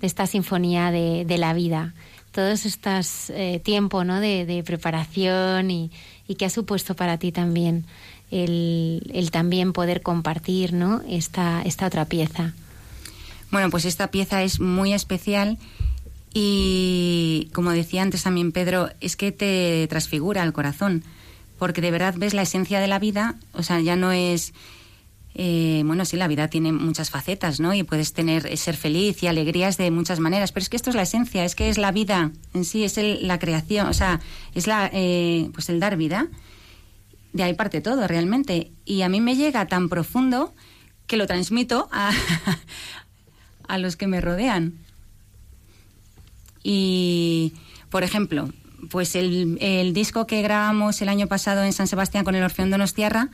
de esta sinfonía de, de la vida. Todos estos eh, tiempo, ¿no? De, preparación y, y qué ha supuesto para ti también el, el también poder compartir, ¿no? Esta, esta otra pieza. Bueno, pues esta pieza es muy especial y, como decía antes también Pedro, es que te transfigura el corazón, porque de verdad ves la esencia de la vida, o sea, ya no es... eh, bueno, sí, la vida tiene muchas facetas, ¿no? Y puedes tener eh, ser feliz y alegrías de muchas maneras, pero es que esto es la esencia, es que es la vida en sí, es el- la creación, o sea, es la, eh, pues el dar vida. De ahí parte todo, realmente. Y a mí me llega tan profundo que lo transmito a, a los que me rodean. Y, por ejemplo, pues el, el disco que grabamos el año pasado en San Sebastián con el Orfeón Donostiarra,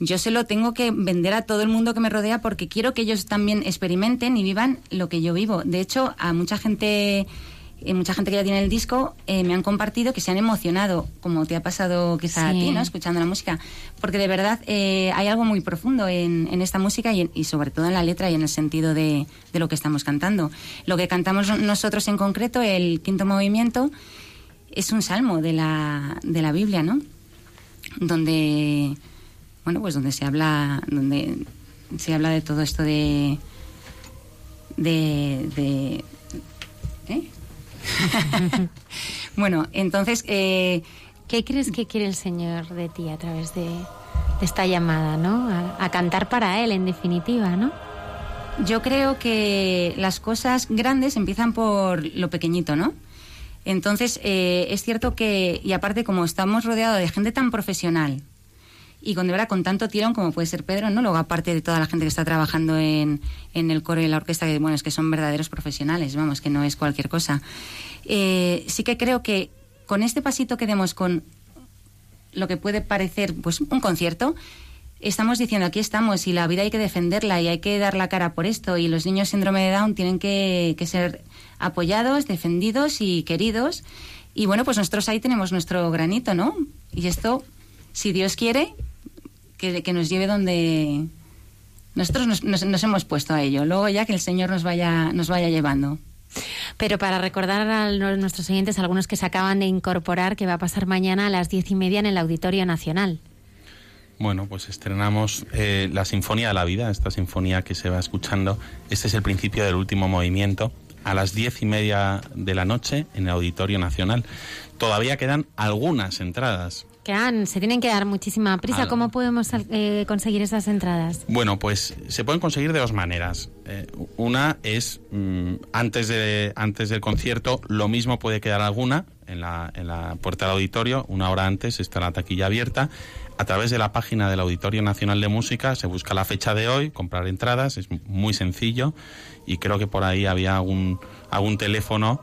yo se lo tengo que vender a todo el mundo que me rodea porque quiero que ellos también experimenten y vivan lo que yo vivo. De hecho, a mucha gente, eh, mucha gente que ya tiene el disco eh, me han compartido que se han emocionado, como te ha pasado quizá a ti, ¿no? Escuchando la música. Porque de verdad eh, hay algo muy profundo en, en esta música y, en- y sobre todo en la letra y en el sentido de, de lo que estamos cantando. Lo que cantamos nosotros en concreto, el quinto movimiento, es un salmo de la, de la Biblia, ¿no? Donde, bueno, pues donde se habla, donde se habla de todo esto de, de, de ¿eh? bueno, entonces, eh, ¿Qué crees que quiere el Señor de ti a través de, de esta llamada, ¿no? A, a cantar para Él, en definitiva, ¿no? Yo creo que las cosas grandes empiezan por lo pequeñito, ¿no? Entonces, eh, es cierto que, y aparte como estamos rodeados de gente tan profesional y con de verdad con tanto tirón como puede ser Pedro, ¿no? Luego aparte de toda la gente que está trabajando en, en el coro y la orquesta, que bueno, es que son verdaderos profesionales, vamos, que no es cualquier cosa. Eh, sí que creo que con este pasito que demos con lo que puede parecer pues un concierto, estamos diciendo aquí estamos y la vida hay que defenderla y hay que dar la cara por esto y los niños síndrome de Down tienen que ser apoyados, defendidos y queridos y bueno pues nosotros ahí tenemos nuestro granito, ¿no? Y esto, si Dios quiere, que, que nos lleve donde nosotros nos, nos- nos hemos puesto a ello, luego ya que el Señor nos vaya, nos vaya llevando. Pero para recordar a nuestros oyentes, algunos que se acaban de incorporar, que va a pasar mañana a las diez y media en el Auditorio Nacional. Bueno, pues estrenamos eh, la Sinfonía de la Vida, esta sinfonía que se va escuchando. Este es el principio del último movimiento, a las diez y media de la noche en el Auditorio Nacional. Todavía quedan algunas entradas. Que han, se tienen que dar muchísima prisa. Al- ¿Cómo podemos eh, conseguir esas entradas? Bueno, pues se pueden conseguir de dos maneras. Eh, una es mm, antes de antes del concierto, lo mismo puede quedar alguna en la, en la puerta del auditorio, una hora antes está la taquilla abierta. A través de la página del Auditorio Nacional de Música se busca la fecha de hoy, comprar entradas, es muy sencillo y creo que por ahí había algún, algún teléfono.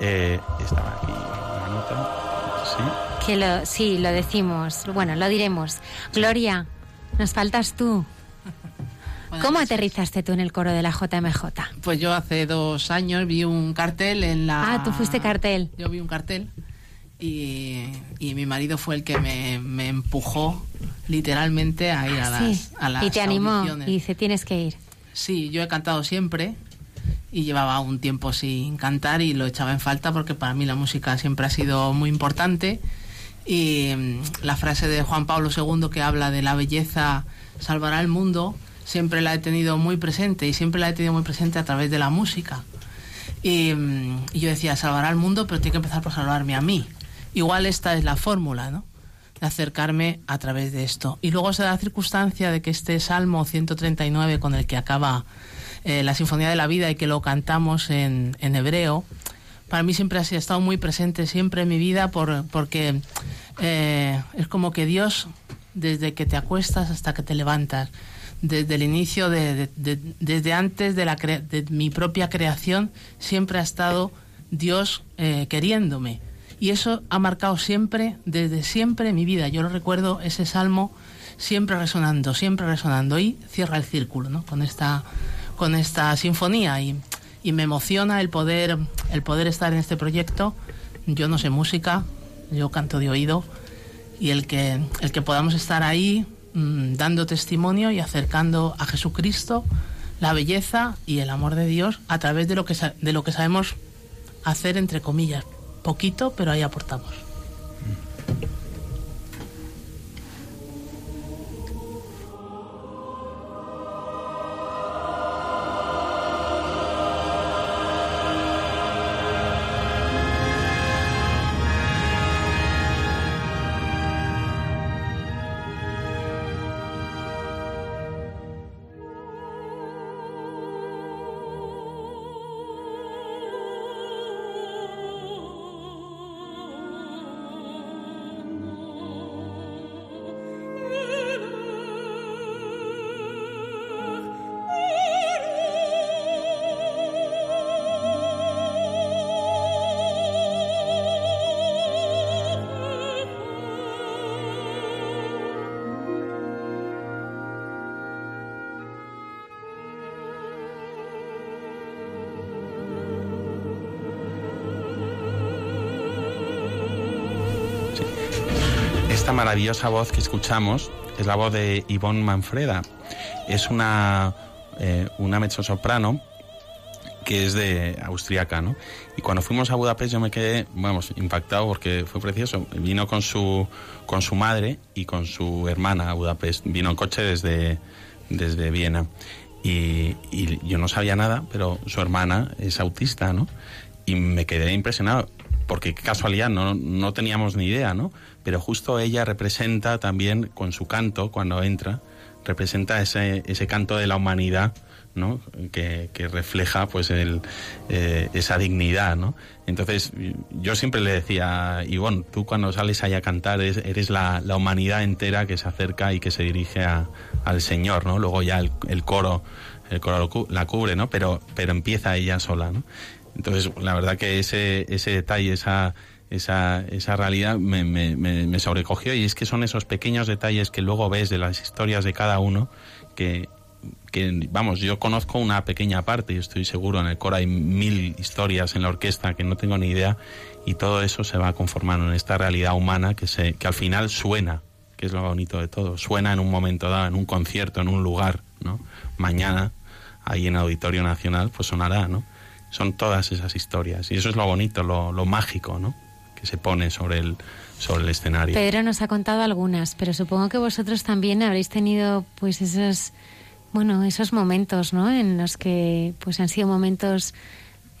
eh, estaba aquí una nota. Sí. Que lo, sí, lo decimos. Bueno, lo diremos. Gloria, nos faltas tú. ¿Cómo aterrizaste tú en el coro de la JMJ? Pues yo hace dos años vi un cartel en la... Ah, tú fuiste cartel. Yo vi un cartel y, y mi marido fue el que me, me empujó literalmente a ir a las, Ah, Sí. a las y te animó y dice, tienes que ir. Sí, yo he cantado siempre y llevaba un tiempo sin cantar y lo echaba en falta porque para mí la música siempre ha sido muy importante y mm, la frase de Juan Pablo II que habla de la belleza salvará el mundo siempre la he tenido muy presente y siempre la he tenido muy presente a través de la música. Y, mm, y yo decía, salvará el mundo, pero tiene que empezar por salvarme a mí. Igual esta es la fórmula, ¿no? De acercarme a través de esto. Y luego se da la circunstancia de que este Salmo 139 con el que acaba eh, la Sinfonía de la Vida y que lo cantamos en hebreo, para mí siempre ha estado muy presente siempre en mi vida por, porque eh, es como que Dios, desde que te acuestas hasta que te levantas, desde el inicio, de- desde antes de, la cre- de mi propia creación, siempre ha estado Dios eh, queriéndome. Y eso ha marcado siempre, desde siempre mi vida. Yo lo recuerdo, ese salmo siempre resonando, siempre resonando. Y cierra el círculo, ¿no? Con esta, con esta sinfonía. Y, y me emociona el poder, el poder estar en este proyecto. Yo no sé música, yo canto de oído. Y el que, el que podamos estar ahí mm, dando testimonio y acercando a Jesucristo la belleza y el amor de Dios a través de lo que, de lo que sabemos hacer, entre comillas. Poquito, pero ahí aportamos. Maravillosa voz que escuchamos es la voz de Yvonne Manfreda. Es una, eh, una mezzosoprano que es de austriaca, ¿no? Y cuando fuimos a Budapest yo me quedé, vamos, impactado porque fue precioso. Vino con su, con su madre y con su hermana a Budapest. Vino en coche desde, desde Viena. Y, y yo no sabía nada, pero su hermana es autista, ¿no? Y me quedé impresionado, porque casualidad, no, no teníamos ni idea, ¿no? Pero justo ella representa también con su canto, cuando entra, representa ese, ese canto de la humanidad, ¿no? Que, que refleja pues el, eh, esa dignidad, ¿no? Entonces yo siempre le decía, Ivonne, tú cuando sales ahí a cantar eres, la, la humanidad entera que se acerca y que se dirige al Señor, ¿no? Luego ya el, el coro, el coro la cubre, ¿no? Pero, pero empieza ella sola, ¿no? Entonces, la verdad que ese, ese detalle, esa, esa, esa realidad me, me, me, sobrecogió y es que son esos pequeños detalles que luego ves de las historias de cada uno que, que, vamos, yo conozco una pequeña parte y estoy seguro en el coro hay mil historias en la orquesta que no tengo ni idea y todo eso se va conformando en esta realidad humana que, se, que al final suena, que es lo bonito de todo, suena en un momento dado, en un concierto, en un lugar, ¿no? Mañana, ahí en Auditorio Nacional, pues sonará, ¿no? Son todas esas historias y eso es lo bonito, lo, lo mágico, ¿no? Que se pone sobre el, sobre el escenario. Pedro nos ha contado algunas, pero supongo que vosotros también habréis tenido pues esos bueno, esos momentos, ¿no? En los que pues han sido momentos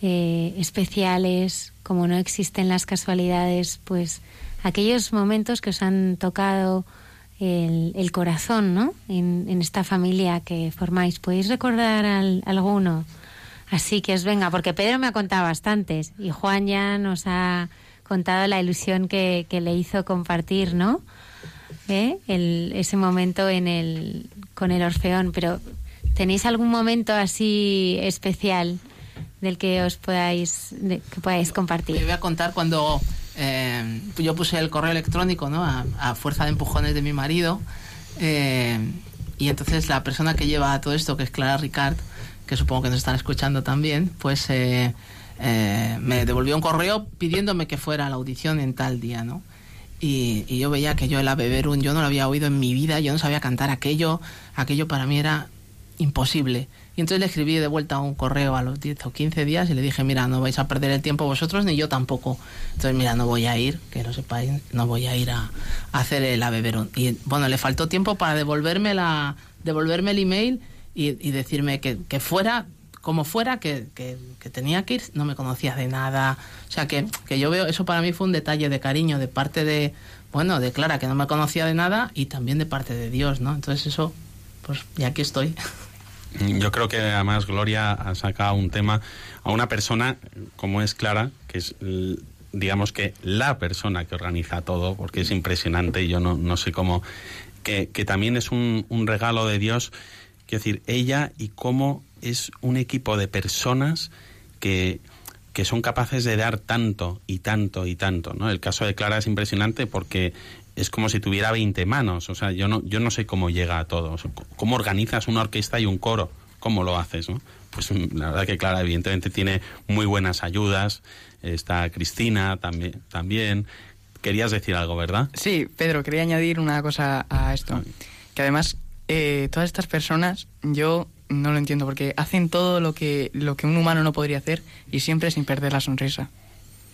eh, especiales, como no existen las casualidades, pues aquellos momentos que os han tocado el, el corazón, ¿no? En, en, esta familia que formáis. ¿Podéis recordar al, alguno? Así que os venga, porque Pedro me ha contado bastantes y Juan ya nos ha contado la ilusión que, que le hizo compartir, ¿no? ¿Eh? Ese momento en el, con el Orfeón. Pero ¿tenéis algún momento así especial del que os podáis, podáis compartir? Yo voy a contar cuando eh, yo puse el correo electrónico, ¿no? A, a fuerza de empujones de mi marido. Eh, y entonces la persona que lleva todo esto, que es Clara Ricard, que supongo que nos están escuchando también, pues eh, eh, me devolvió un correo pidiéndome que fuera a la audición en tal día, ¿no? Y, yo veía que yo el Ave Verum, yo no lo había oído en mi vida, yo no sabía cantar aquello, aquello para mí era imposible. Y entonces le escribí de vuelta un correo a los 10 o 15 días y le dije, mira, no vais a perder el tiempo vosotros ni yo tampoco. Entonces, mira, no voy a ir, que lo sepáis, no voy a ir a, a hacer el Ave Verum. Y bueno, le faltó tiempo para devolverme, la, devolverme el email y, y decirme que, fuera como fuera, que, tenía que ir, no me conocía de nada. O sea, que, que yo veo, eso para mí fue un detalle de cariño de parte de, bueno, de Clara, que no me conocía de nada, y también de parte de Dios, ¿no? Entonces eso, pues, y aquí estoy. Yo creo que además Gloria ha sacado un tema a una persona como es Clara, que es digamos que la persona que organiza todo, porque es impresionante, yo no, no sé cómo, que, que también es un, un regalo de Dios, quiero decir, ella y cómo es un equipo de personas que, que son capaces de dar tanto y tanto y tanto, ¿no? El caso de Clara es impresionante porque es como si tuviera 20 manos, o sea, yo no, yo no sé cómo llega a todo, o sea, cómo organizas una orquesta y un coro, cómo lo haces, ¿no? Pues la verdad que Clara evidentemente tiene muy buenas ayudas, está Cristina también, también. Querías decir algo, ¿verdad? Sí, Pedro, quería añadir una cosa a esto, que además eh, todas estas personas, yo no lo entiendo porque hacen todo lo que, lo que un humano no podría hacer y siempre sin perder la sonrisa.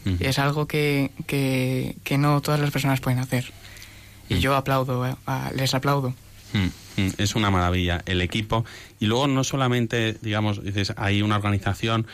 Uh -huh. Es algo que, que, que, no todas las personas pueden hacer. Y uh -huh. yo aplaudo, eh, les aplaudo. Uh es una maravilla el equipo. Y luego no solamente, digamos, dices, hay una organización,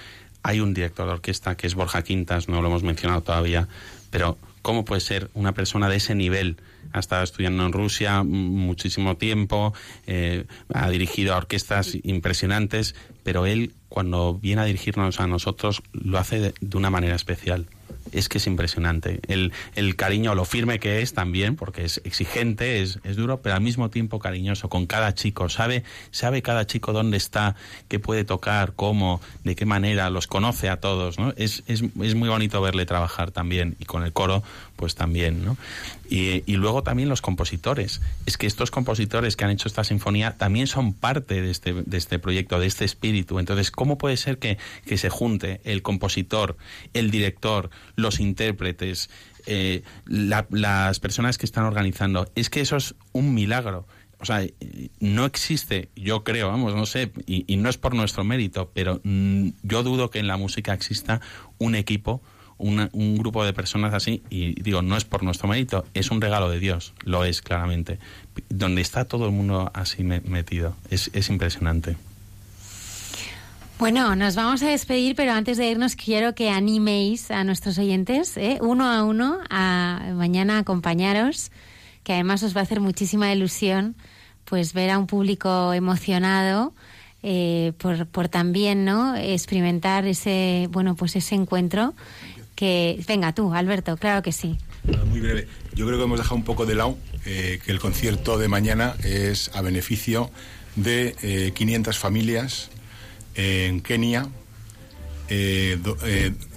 hay un director de orquesta que es Borja Quintas, no lo hemos mencionado todavía, pero ¿cómo puede ser una persona de ese nivel? Ha estado estudiando en Rusia muchísimo tiempo, eh, ha dirigido a orquestas impresionantes, pero él cuando viene a dirigirnos a nosotros lo hace de, de una manera especial es que es impresionante. El, el, cariño, lo firme que es también, porque es exigente, es, es, duro, pero al mismo tiempo cariñoso con cada chico. Sabe, sabe cada chico dónde está, qué puede tocar, cómo, de qué manera, los conoce a todos. ¿no? Es, es, es muy bonito verle trabajar también, y con el coro, pues también. ¿no? Y, y, luego también los compositores. Es que estos compositores que han hecho esta sinfonía también son parte de este, de este proyecto, de este espíritu. Entonces, ¿cómo puede ser que, que se junte el compositor, el director, los intérpretes, eh, la, las personas que están organizando? Es que eso es un milagro. O sea, no existe, yo creo, vamos, no sé, y, y no es por nuestro mérito, pero mmm, yo dudo que en la música exista un equipo una, un grupo de personas así, y digo, no es por nuestro mérito, es un regalo de Dios, lo es claramente, donde está todo el mundo así metido, es, es impresionante. Bueno, nos vamos a despedir, pero antes de irnos quiero que animéis a nuestros oyentes, ¿eh? uno a uno, a mañana acompañaros, que además os va a hacer muchísima ilusión pues ver a un público emocionado eh, por, por también no experimentar ese bueno pues ese encuentro que venga tú Alberto claro que sí muy breve yo creo que hemos dejado un poco de lado eh, que el concierto de mañana es a beneficio de eh, 500 familias en Kenia eh, do,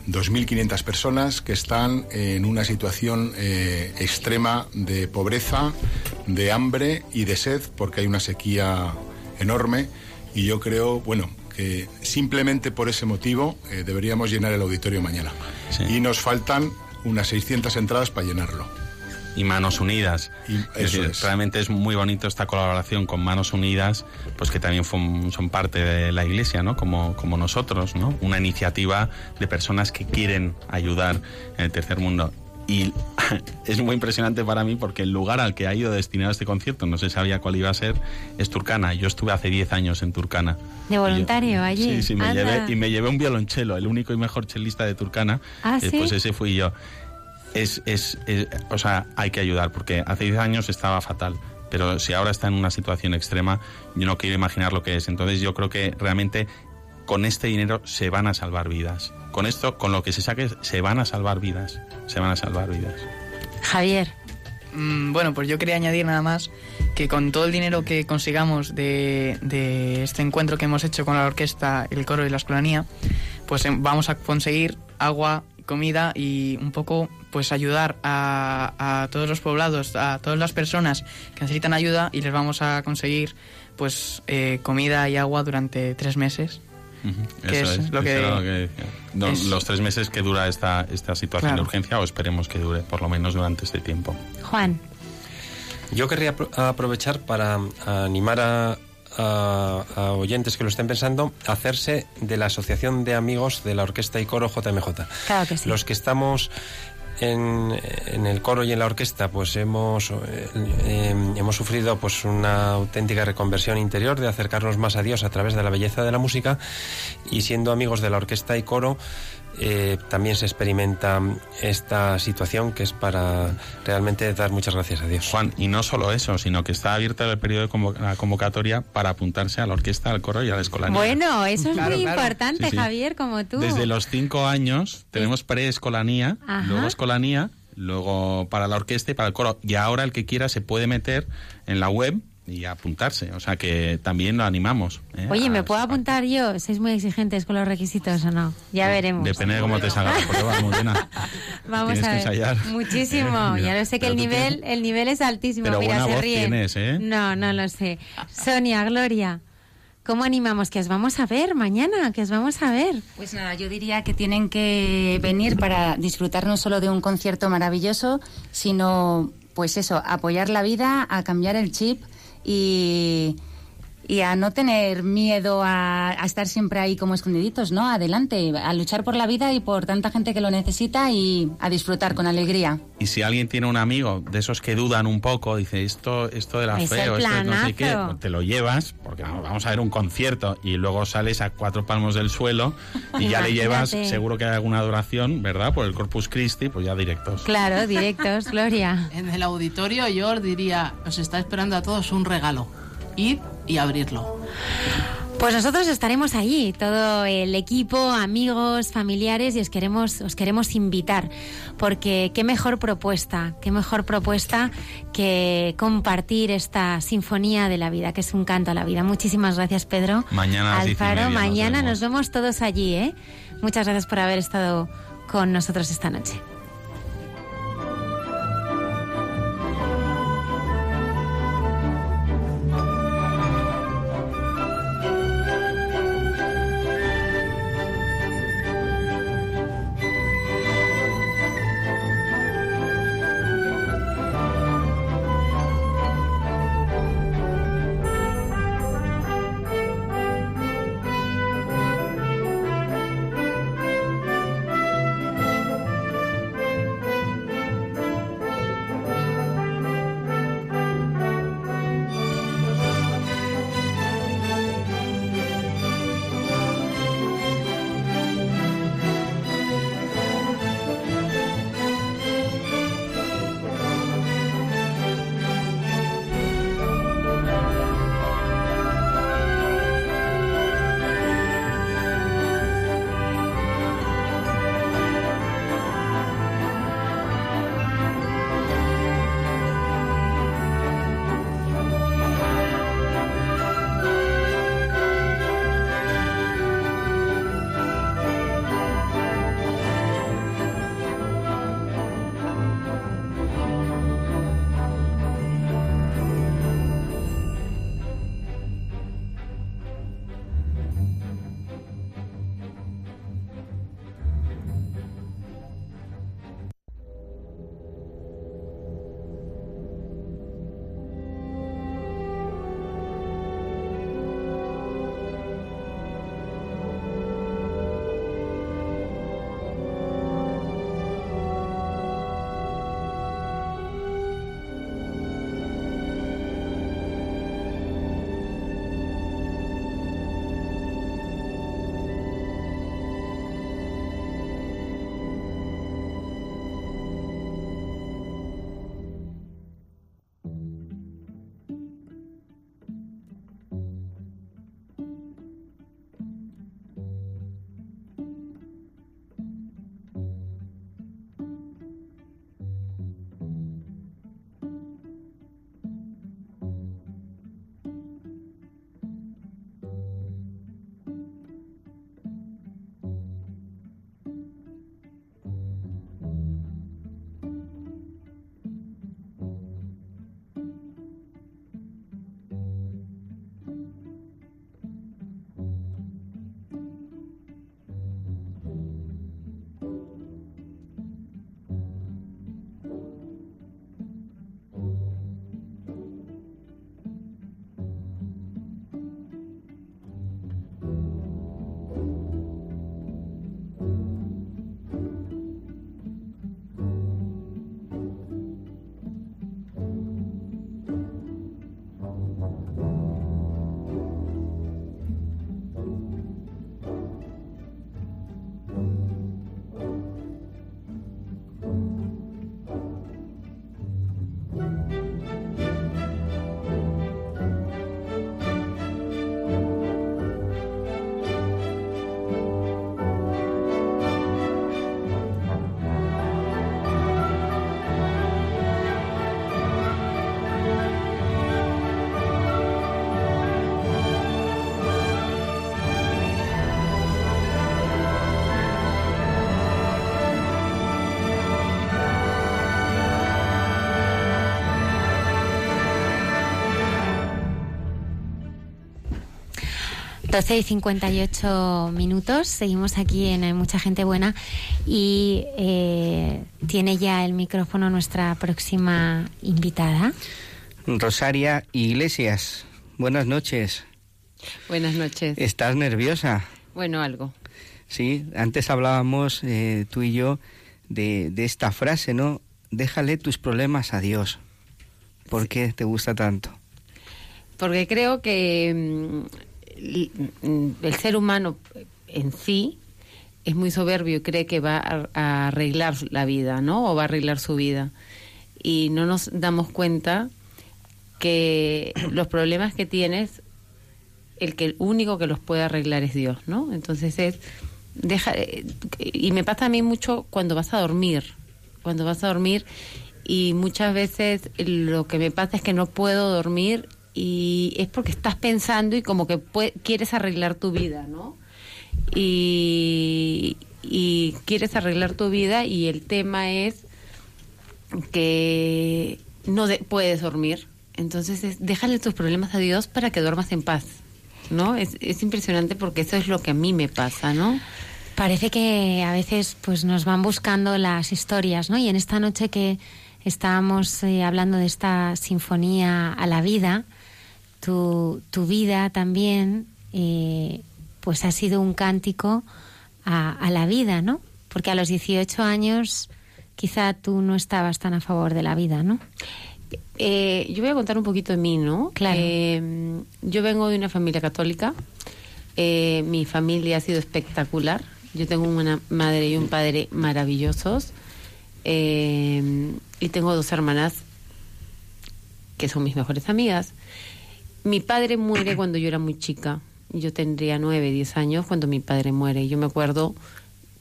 2.500 personas que están en una situación eh, extrema de pobreza, de hambre y de sed, porque hay una sequía enorme. Y yo creo, bueno, que simplemente por ese motivo eh, deberíamos llenar el auditorio mañana. Sí. Y nos faltan unas 600 entradas para llenarlo y Manos Unidas. Y es decir, es. Realmente es muy bonito esta colaboración con Manos Unidas, pues que también son, son parte de la Iglesia, ¿no? Como, como nosotros, ¿no? Una iniciativa de personas que quieren ayudar en el tercer mundo. Y es muy impresionante para mí porque el lugar al que ha ido destinado este concierto, no se sabía cuál iba a ser, es Turcana. Yo estuve hace 10 años en Turcana. ¿De voluntario yo, allí? Sí, sí, me llevé, y me llevé un violonchelo, el único y mejor chelista de Turcana. ¿Ah, eh, ¿sí? Pues ese fui yo es, es, es- o sea, hay que ayudar, porque hace 10 años estaba fatal. Pero si ahora está en una situación extrema, yo no quiero imaginar lo que es. Entonces yo creo que realmente con este dinero se van a salvar vidas. Con esto, con lo que se saque, se van a salvar vidas. Se van a salvar vidas. Javier. Mm, Bueno, pues yo quería añadir nada más que con todo el dinero que consigamos de, de este encuentro que hemos hecho con la orquesta, el coro y la escolanía, pues em, vamos a conseguir agua, comida y un poco pues ayudar a, a todos los poblados, a todas las personas que necesitan ayuda y les vamos a conseguir pues eh, comida y agua durante tres meses. Que Eso es es, lo eso que- era lo que decía. No, es- Los tres meses que dura esta, esta situación Claro. de urgencia, o esperemos que dure por lo menos durante este tiempo. Juan. Yo querría apro- aprovechar para animar a, a- a oyentes que lo estén pensando a hacerse de la Asociación de Amigos de la Orquesta y Coro JMJ. Claro que sí. Los que estamos en, en el coro y en la orquesta, pues hemos, eh, eh, hemos sufrido pues una auténtica reconversión interior de acercarnos más a Dios a través de la belleza de la música y siendo amigos de la orquesta y coro. Eh, también se experimenta esta situación que es para realmente dar muchas gracias a Dios. Juan, y no solo eso, sino que está abierta el periodo de la convocatoria para apuntarse a la orquesta, al coro y a la escolanía. Bueno, eso es Claro, muy claro. importante, Sí, sí. Javier, como tú. Desde los cinco años tenemos preescolanía, luego escolanía, luego para la orquesta y para el coro. Y ahora el que quiera se puede meter en la web y apuntarse. O sea que también lo animamos. ¿eh? Oye, ¿me A- puedo apuntar yo? ¿Sois muy exigentes con los requisitos o no? Ya veremos. Depende de cómo te salga la prueba, Almudena. Vamos Tienes a que ver. ensayar. Muchísimo. Ya lo sé que el nivel, tienes- el nivel es altísimo. Pero Mira, buena se voz ríen. tienes, ¿eh? No, no lo sé. Sonia, Gloria, ¿cómo animamos? Que os vamos a ver mañana, que os vamos a ver. Pues nada, yo diría que tienen que venir para disfrutar no solo de un concierto maravilloso, sino, pues eso, apoyar la vida, a cambiar el chip y, y a no tener miedo a, a estar siempre ahí como escondiditos, ¿no? Adelante, a luchar por la vida y por tanta gente que lo necesita y a disfrutar con alegría. Y si alguien tiene un amigo de esos que dudan un poco, dice esto, esto de la Es fe el o esto de no sé qué, pues te lo llevas, porque vamos vamos a ver un concierto y luego sales a cuatro palmos del suelo y ya le llevas, seguro que hay alguna adoración, ¿verdad? Por el Corpus Christi, pues ya directos. Claro, directos, Gloria. En el auditorio yo os diría, os está esperando a todos un regalo. Id y abrirlo. Pues nosotros estaremos allí, todo el equipo, amigos, familiares, y os queremos, os queremos invitar, porque qué mejor propuesta, qué mejor propuesta que compartir esta sinfonía de la vida, que es un canto a la vida. Muchísimas gracias, Pedro. Mañana Alfaro, media nos mañana vemos. nos vemos todos allí, ¿eh? Muchas gracias por haber estado con nosotros esta noche. 12 y 58 minutos, seguimos aquí en Hay Mucha Gente Buena y eh, tiene ya el micrófono nuestra próxima invitada. Rosaria Iglesias, buenas noches. Buenas noches. ¿Estás nerviosa? Bueno, algo. Sí, antes hablábamos eh, tú y yo de, de esta frase, ¿no? Déjale tus problemas a Dios. ¿Por qué te gusta tanto? Porque creo que mm, el ser humano en sí es muy soberbio y cree que va a, a arreglar la vida, ¿no? O va a arreglar su vida. Y no nos damos cuenta que los problemas que tienes, el que el único que los puede arreglar es Dios, ¿no? Entonces es deja eh, y me pasa a mí mucho cuando vas a dormir, cuando vas a dormir y muchas veces lo que me pasa es que no puedo dormir y es porque estás pensando y como que quieres arreglar tu vida, ¿no? Y, quieres arreglar tu vida y el tema es que no de- puedes dormir. Entonces es, déjale tus problemas a Dios para que duermas en paz, ¿no? Es, es impresionante porque eso es lo que a mí me pasa, ¿no? Parece que a veces pues nos van buscando las historias, ¿no? Y en esta noche que estábamos eh, hablando de esta sinfonía a la vida, tu, tu vida también eh, pues ha sido un cántico a, a la vida, ¿no? Porque a los 18 años quizá tú no estabas tan a favor de la vida, ¿no? Eh, yo voy a contar un poquito de mí, ¿no? Claro. Eh, yo vengo de una familia católica. Eh, mi familia ha sido espectacular. Yo tengo una madre y un padre maravillosos. Eh, y tengo dos hermanas que son mis mejores amigas. Mi padre muere cuando yo era muy chica. Yo tendría nueve, diez años cuando mi padre muere. Yo me acuerdo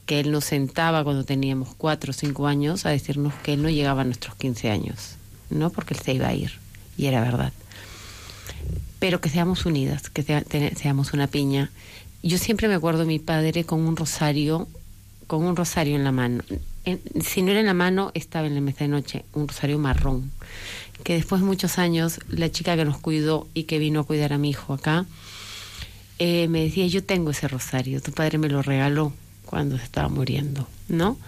que él nos sentaba cuando teníamos cuatro o cinco años a decirnos que él no llegaba a nuestros 15 años, ¿no? Porque él se iba a ir. Y era verdad. Pero que seamos unidas, que sea- seamos una piña. Yo siempre me acuerdo de mi padre con un rosario, con un rosario en la mano. En- si no era en la mano, estaba en la mesa de noche, un rosario marrón. Que después de muchos años, la chica que nos cuidó y que vino a cuidar a mi hijo acá, eh, me decía, yo tengo ese rosario, tu padre me lo regaló cuando se estaba muriendo, ¿no?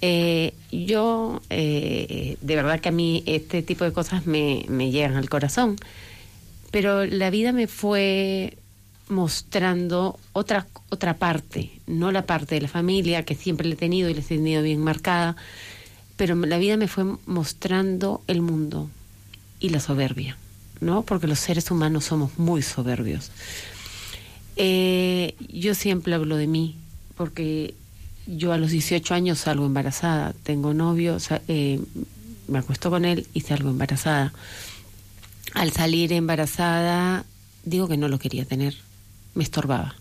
Eh, yo, eh, de verdad que a mí este tipo de cosas me, llegan al corazón, pero la vida me fue mostrando otra, otra parte, no la parte de la familia que siempre le he tenido y la he tenido bien marcada, pero la vida me fue mostrando el mundo y la soberbia, ¿no? Porque los seres humanos somos muy soberbios. Eh, yo siempre hablo de mí, porque yo a los 18 años salgo embarazada, tengo novio, eh, me acuesto con él y salgo embarazada. Al salir embarazada, digo que no lo quería tener, me estorbaba,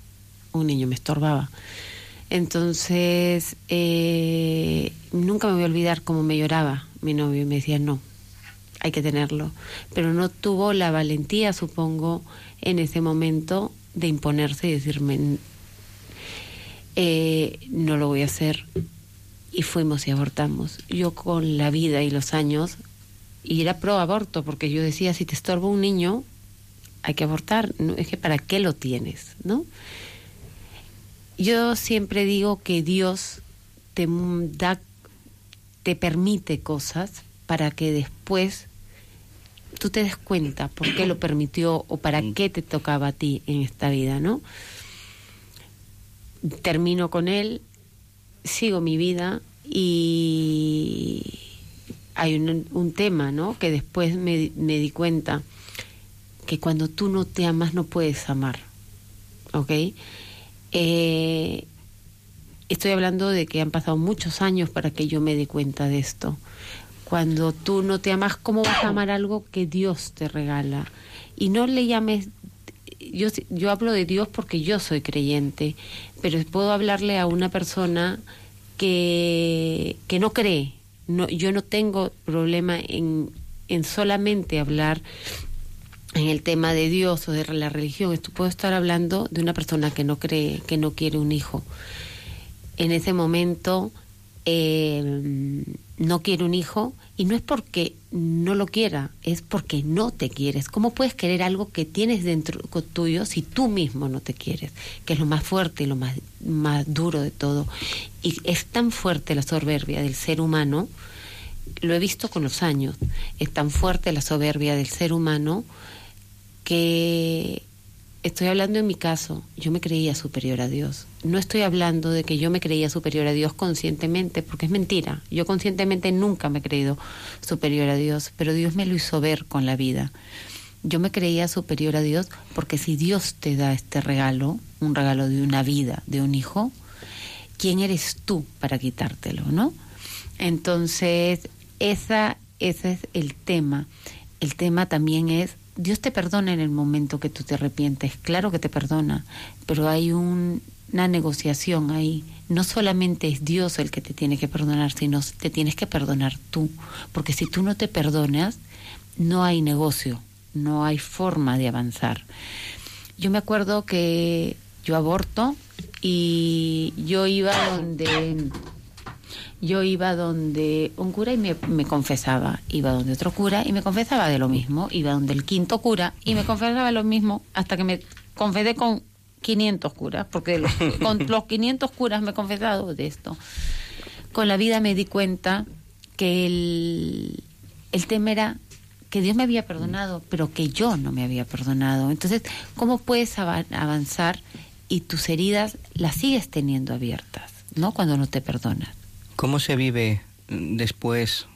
un niño me estorbaba. Entonces, eh, nunca me voy a olvidar cómo me lloraba mi novio y me decía, no, hay que tenerlo. Pero no tuvo la valentía, supongo, en ese momento de imponerse y decirme, eh, no lo voy a hacer. Y fuimos y abortamos. Yo con la vida y los años, y era pro aborto, porque yo decía, si te estorba un niño, hay que abortar. Es que para qué lo tienes, ¿no? Yo siempre digo que Dios te da, te permite cosas para que después tú te des cuenta por qué lo permitió o para qué te tocaba a ti en esta vida, ¿no? Termino con él, sigo mi vida y hay un, un tema, ¿no? Que después me, di- me di cuenta que cuando tú no te amas no puedes amar, ¿ok? Eh, estoy hablando de que han pasado muchos años para que yo me dé cuenta de esto. Cuando tú no te amas, ¿cómo vas a amar algo que Dios te regala? Y no le llames, yo, yo hablo de Dios porque yo soy creyente, pero puedo hablarle a una persona que, que no cree. No, yo no tengo problema en, en solamente hablar en el tema de Dios o de la religión. Esto puedo estar hablando de una persona que no cree, que no quiere un hijo. En ese momento eh, no quiere un hijo y no es porque no lo quiera, es porque no te quieres. ¿Cómo puedes querer algo que tienes dentro tuyo si tú mismo no te quieres? Que es lo más fuerte y lo más, más duro de todo. Y es tan fuerte la soberbia del ser humano, lo he visto con los años, es tan fuerte la soberbia del ser humano que estoy hablando en mi caso, yo me creía superior a Dios. No estoy hablando de que yo me creía superior a Dios conscientemente, porque es mentira. Yo conscientemente nunca me he creído superior a Dios, pero Dios me lo hizo ver con la vida. Yo me creía superior a Dios porque si Dios te da este regalo, un regalo de una vida, de un hijo, ¿quién eres tú para quitártelo, no? Entonces, esa, ese es el tema. El tema también es Dios te perdona en el momento que tú te arrepientes, claro que te perdona, pero hay un, una negociación ahí. No solamente es Dios el que te tiene que perdonar, sino te tienes que perdonar tú, porque si tú no te perdonas, no hay negocio, no hay forma de avanzar. Yo me acuerdo que yo aborto y yo iba donde yo iba donde un cura y me, me, confesaba, iba donde otro cura y me confesaba de lo mismo, iba donde el quinto cura y me confesaba lo mismo hasta que me confesé con 500 curas, porque los, con los 500 curas me he confesado de esto. Con la vida me di cuenta que el, el tema era que Dios me había perdonado, pero que yo no me había perdonado. Entonces, ¿cómo puedes avanzar y tus heridas las sigues teniendo abiertas, ¿no? Cuando no te perdonas. ¿Cómo se vive después,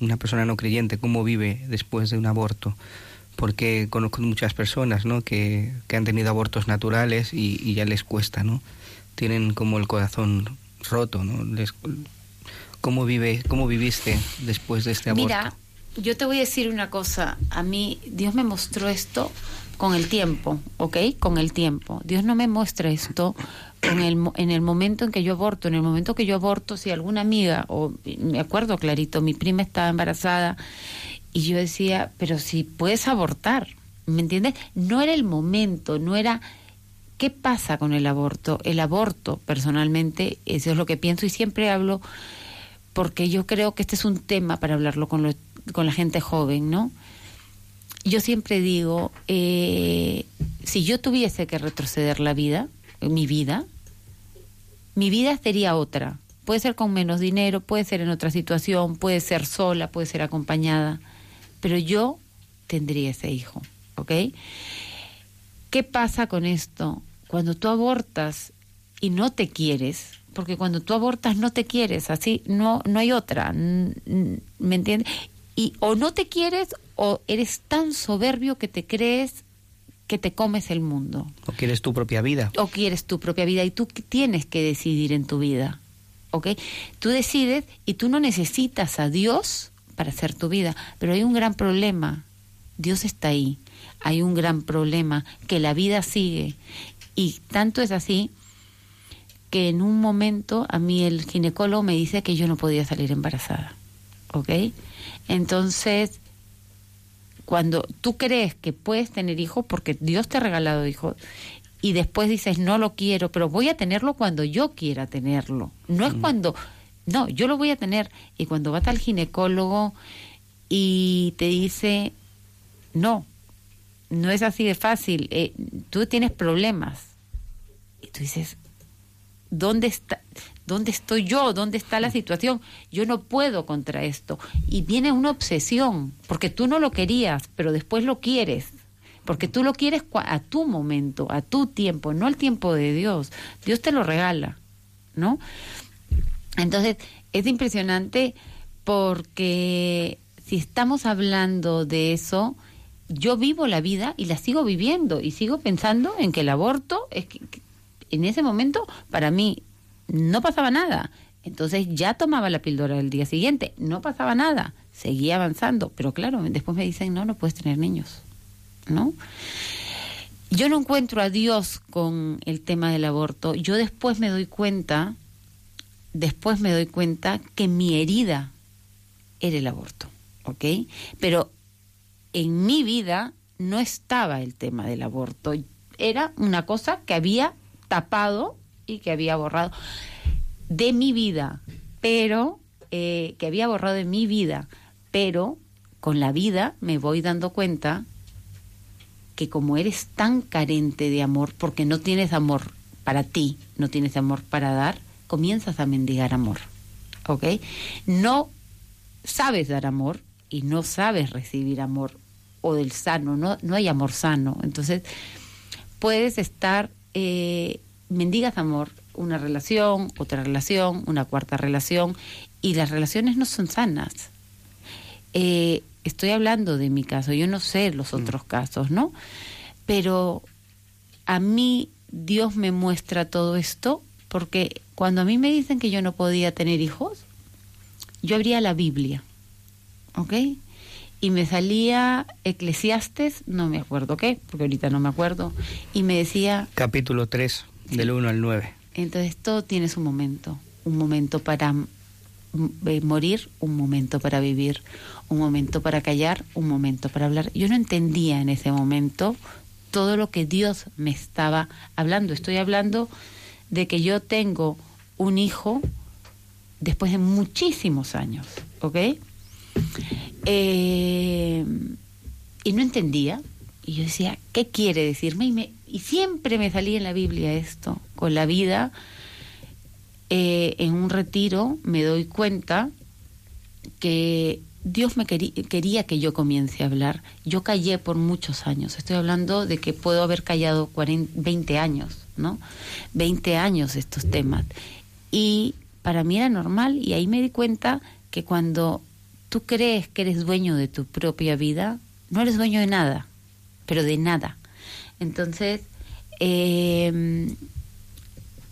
una persona no creyente, cómo vive después de un aborto? Porque conozco muchas personas ¿no? que, que han tenido abortos naturales y, y, ya les cuesta, ¿no? Tienen como el corazón roto, ¿no? Les, ¿Cómo, vive, ¿Cómo viviste después de este aborto? Mira, yo te voy a decir una cosa. A mí, Dios me mostró esto con el tiempo, ¿ok? Con el tiempo. Dios no me muestra esto en el, en el momento en que yo aborto. En el momento que yo aborto, si alguna amiga, o me acuerdo clarito, mi prima estaba embarazada y yo decía, pero si puedes abortar, ¿me entiendes? No era el momento, no era... ¿Qué pasa con el aborto? El aborto, personalmente, eso es lo que pienso y siempre hablo porque yo creo que este es un tema para hablarlo con, lo, con la gente joven, ¿no? Yo siempre digo, eh, si yo tuviese que retroceder la vida, mi vida, mi vida sería otra. Puede ser con menos dinero, puede ser en otra situación, puede ser sola, puede ser acompañada, pero yo tendría ese hijo, ¿ok? ¿Qué pasa con esto? Cuando tú abortas y no te quieres, porque cuando tú abortas no te quieres, así no no hay otra, ¿me entiendes? Y o no te quieres o eres tan soberbio que te crees que te comes el mundo. O quieres tu propia vida. O quieres tu propia vida y tú tienes que decidir en tu vida. ¿Ok? Tú decides y tú no necesitas a Dios para hacer tu vida, pero hay un gran problema. Dios está ahí. Hay un gran problema que la vida sigue y tanto es así que en un momento a mí el ginecólogo me dice que yo no podía salir embarazada. ¿Ok? Entonces, cuando tú crees que puedes tener hijos porque Dios te ha regalado hijos y después dices no lo quiero, pero voy a tenerlo cuando yo quiera tenerlo. No es cuando, no, yo lo voy a tener. Y cuando vas al ginecólogo y te dice no, no es así de fácil, eh, tú tienes problemas. Y tú dices, ¿dónde está? ¿Dónde estoy yo? ¿Dónde está la situación? Yo no puedo contra esto. Y viene una obsesión, porque tú no lo querías, pero después lo quieres. Porque tú lo quieres a tu momento, a tu tiempo, no al tiempo de Dios. Dios te lo regala, ¿no? Entonces, es impresionante porque si estamos hablando de eso, yo vivo la vida y la sigo viviendo y sigo pensando en que el aborto es que, en ese momento para mí no pasaba nada. Entonces ya tomaba la píldora el día siguiente, no pasaba nada, seguía avanzando, pero claro, después me dicen, no, no puedes tener niños, ¿no? Yo no encuentro a Dios con el tema del aborto, yo después me doy cuenta, después me doy cuenta que mi herida era el aborto, ¿ok? Pero en mi vida no estaba el tema del aborto, era una cosa que había tapado y que había borrado de mi vida, pero eh, que había borrado en mi vida, pero con la vida me voy dando cuenta que como eres tan carente de amor, porque no tienes amor para ti, no tienes amor para dar, comienzas a mendigar amor. ¿Ok? No sabes dar amor y no sabes recibir amor o del sano, no, no hay amor sano. Entonces, puedes estar, eh, mendigas amor, una relación, otra relación, una cuarta relación, y las relaciones no son sanas. Eh, estoy hablando de mi caso, yo no sé los otros casos, ¿no? Pero a mí Dios me muestra todo esto porque cuando a mí me dicen que yo no podía tener hijos, yo abría la Biblia, ¿ok? Y me salía Eclesiastes, no me acuerdo qué, porque ahorita no me acuerdo, y me decía... Capítulo 3, del 1 al 9. Entonces todo tiene su momento, un momento para eh, morir, un momento para vivir, un momento para callar, un momento para hablar. Yo no entendía en ese momento todo lo que Dios me estaba hablando. Estoy hablando de que yo tengo un hijo después de muchísimos años, ¿ok? Eh, y no entendía. Y yo decía, ¿qué quiere decirme? Y, me, y siempre me salía en la Biblia esto, con la vida. Eh, en un retiro me doy cuenta que Dios me quería que yo comience a hablar. Yo callé por muchos años. Estoy hablando de que puedo haber callado 40, 20 años, ¿no? 20 años estos temas. Y para mí era normal y ahí me di cuenta que cuando tú crees que eres dueño de tu propia vida, no eres dueño de nada, pero de nada. Entonces, em,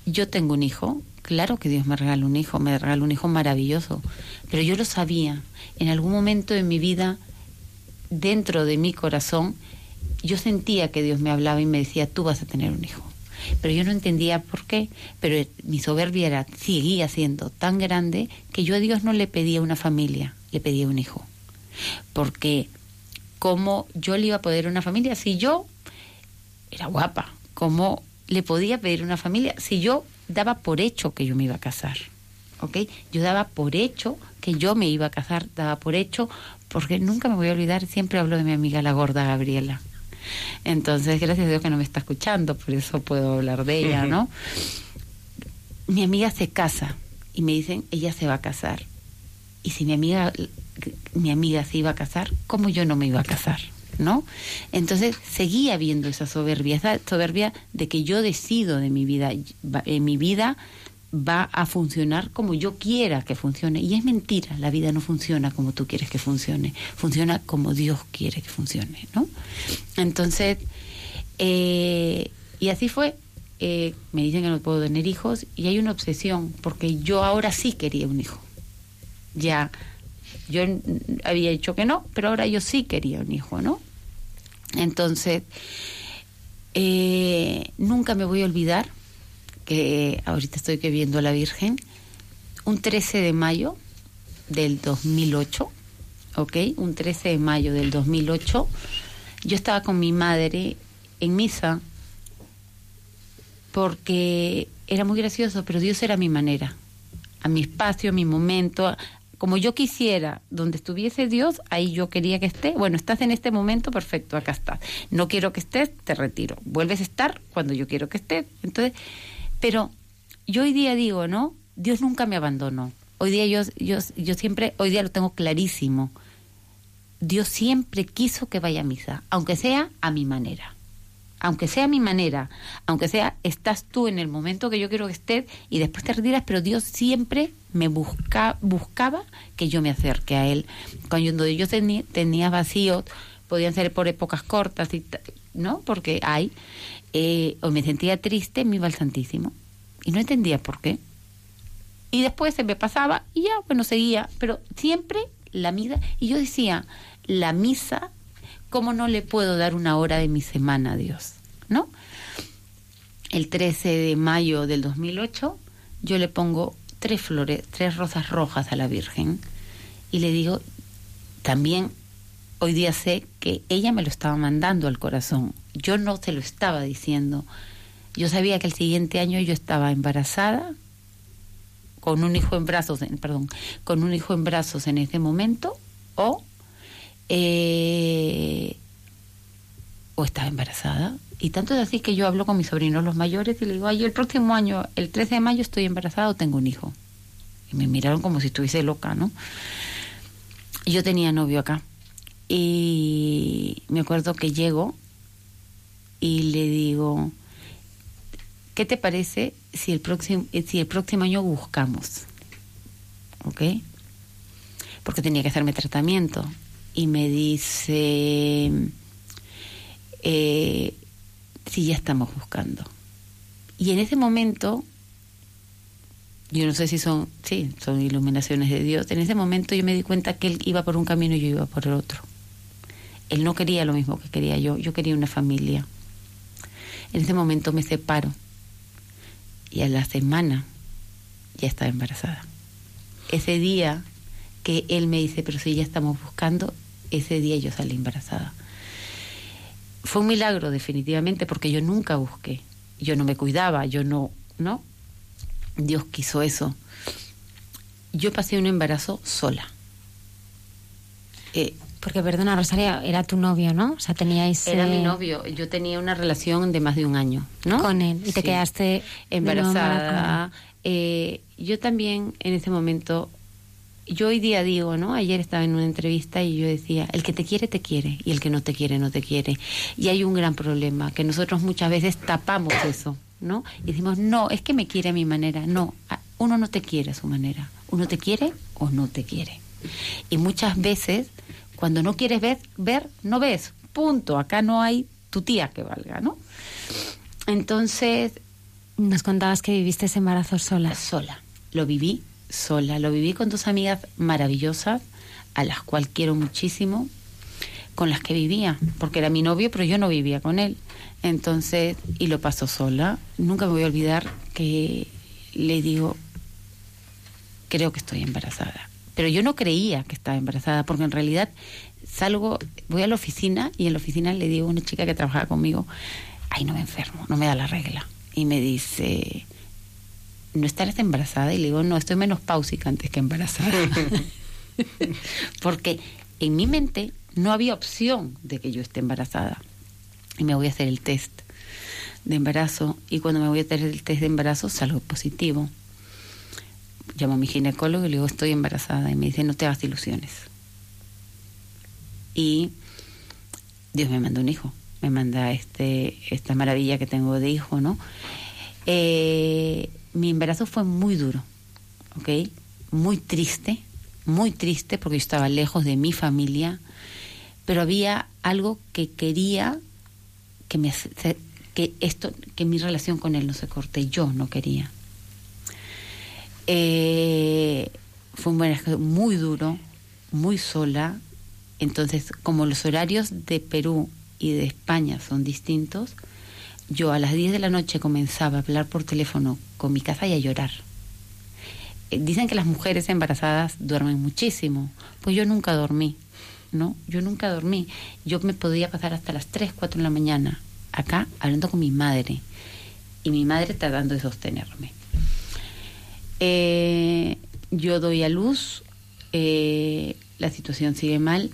yo tengo un hijo, claro que Dios me regaló un hijo, me regaló un hijo maravilloso, pero yo lo sabía. En algún momento de mi vida, dentro de mi corazón, yo sentía que Dios me hablaba y me decía, tú vas a tener un hijo. Pero yo no entendía por qué, pero mi soberbia era, seguía siendo tan grande que yo a Dios no le pedía una familia, le pedía un hijo. Porque cómo yo le iba a poder una familia si yo era guapa, cómo le podía pedir una familia si yo daba por hecho que yo me iba a casar. ¿Ok? Yo daba por hecho que yo me iba a casar, daba por hecho, porque nunca me voy a olvidar, siempre hablo de mi amiga la gorda Gabriela. Entonces, gracias a Dios que no me está escuchando, por eso puedo hablar de ella, ¿no? mi amiga se casa y me dicen, ella se va a casar. Y si mi amiga, mi amiga se iba a casar, ¿cómo yo no me iba a casar? ¿No? Entonces seguía viendo esa soberbia, esa soberbia de que yo decido de mi vida, en mi vida va a funcionar como yo quiera que funcione. Y es mentira, la vida no funciona como tú quieres que funcione, funciona como Dios quiere que funcione, ¿no? Entonces, eh, y así fue. Eh, me dicen que no puedo tener hijos y hay una obsesión, porque yo ahora sí quería un hijo. Ya, yo había dicho que no, pero ahora yo sí quería un hijo, ¿no? Entonces, eh, nunca me voy a olvidar que ahorita estoy que viendo a la Virgen, un 13 de mayo del 2008, ¿ok? Un 13 de mayo del 2008, yo estaba con mi madre en misa porque era muy gracioso, pero Dios era mi manera, a mi espacio, a mi momento, como yo quisiera, donde estuviese Dios, ahí yo quería que esté. Bueno, estás en este momento, perfecto, acá estás. No quiero que estés, te retiro. Vuelves a estar cuando yo quiero que estés. Entonces, pero yo hoy día digo, ¿no? Dios nunca me abandonó. Hoy día yo, yo, yo siempre, hoy día lo tengo clarísimo. Dios siempre quiso que vaya a misa, aunque sea a mi manera aunque sea mi manera, aunque sea estás tú en el momento que yo quiero que estés y después te retiras, pero Dios siempre me busca, buscaba que yo me acerque a Él. Cuando yo tenía, tenía vacíos, podían ser por épocas cortas, y, ¿no? Porque hay, eh, o me sentía triste, me iba al Santísimo. Y no entendía por qué. Y después se me pasaba y ya, bueno, seguía, pero siempre la misa. Y yo decía, la misa ¿cómo no le puedo dar una hora de mi semana a Dios? ¿No? El 13 de mayo del 2008 yo le pongo tres flores, tres rosas rojas a la Virgen y le digo, también hoy día sé que ella me lo estaba mandando al corazón, yo no se lo estaba diciendo. Yo sabía que el siguiente año yo estaba embarazada con un hijo en brazos, perdón, con un hijo en brazos en ese momento o eh, o estaba embarazada. Y tanto es así que yo hablo con mis sobrinos los mayores y le digo, ay, el próximo año, el 13 de mayo, estoy embarazada o tengo un hijo. Y me miraron como si estuviese loca, ¿no? Yo tenía novio acá. Y me acuerdo que llego y le digo, ¿qué te parece si el próximo, si el próximo año buscamos? ¿Ok? Porque tenía que hacerme tratamiento. Y me dice, eh, sí, ya estamos buscando. Y en ese momento, yo no sé si son, sí, son iluminaciones de Dios, en ese momento yo me di cuenta que él iba por un camino y yo iba por el otro. Él no quería lo mismo que quería yo, yo quería una familia. En ese momento me separo y a la semana ya estaba embarazada. Ese día que él me dice, pero si ya estamos buscando, ese día yo salí embarazada. Fue un milagro definitivamente porque yo nunca busqué, yo no me cuidaba, yo no, ¿no? Dios quiso eso. Yo pasé un embarazo sola. Eh, Porque, perdona, Rosaria, era tu novio, ¿no? O sea, teníais... Era eh, mi novio. Yo tenía una relación de más de un año, ¿no? Con él. Y te quedaste embarazada. Eh, yo también en ese momento, yo hoy día digo, ¿no? Ayer estaba en una entrevista y yo decía, el que te quiere, te quiere. Y el que no te quiere, no te quiere. Y hay un gran problema, que nosotros muchas veces tapamos eso, ¿no? Y decimos, no, es que me quiere a mi manera. No, uno no te quiere a su manera. Uno te quiere o no te quiere. Y muchas veces, cuando no quieres ver, ver, no ves. Punto. Acá no hay tu tía que valga, ¿no? Entonces. Nos contabas que viviste ese embarazo sola. Sola. Lo viví sola. Lo viví con dos amigas maravillosas, a las cuales quiero muchísimo, con las que vivía, porque era mi novio, pero yo no vivía con él. Entonces, y lo paso sola. Nunca me voy a olvidar que le digo, creo que estoy embarazada. Pero yo no creía que estaba embarazada, porque en realidad salgo, voy a la oficina y en la oficina le digo a una chica que trabajaba conmigo, ay, no me enfermo, no me da la regla. Y me dice, ¿no estarás embarazada? Y le digo, no, estoy menos pausica antes que embarazada. porque en mi mente no había opción de que yo esté embarazada. Y me voy a hacer el test de embarazo y cuando me voy a hacer el test de embarazo salgo positivo. Llamo a mi ginecólogo y le digo, estoy embarazada. Y me dice, no te hagas ilusiones. Y Dios me manda un hijo, me manda este, esta maravilla que tengo de hijo, ¿no? Eh, mi embarazo fue muy duro, ¿ok? Muy triste, muy triste porque yo estaba lejos de mi familia, pero había algo que quería que me que esto que mi relación con él no se corte. Yo no quería. Eh, fue un viaje muy duro muy sola. Entonces como los horarios de Perú y de España son distintos yo a las 10 de la noche comenzaba a hablar por teléfono con mi casa y a llorar Eh, dicen que las mujeres embarazadas duermen muchísimo pues yo nunca dormí ¿no? Yo nunca dormí. Yo me podía pasar hasta las 3, 4 de la mañana acá hablando con mi madre y mi madre tratando de sostenerme. Eh, yo doy a luz, eh, la situación sigue mal.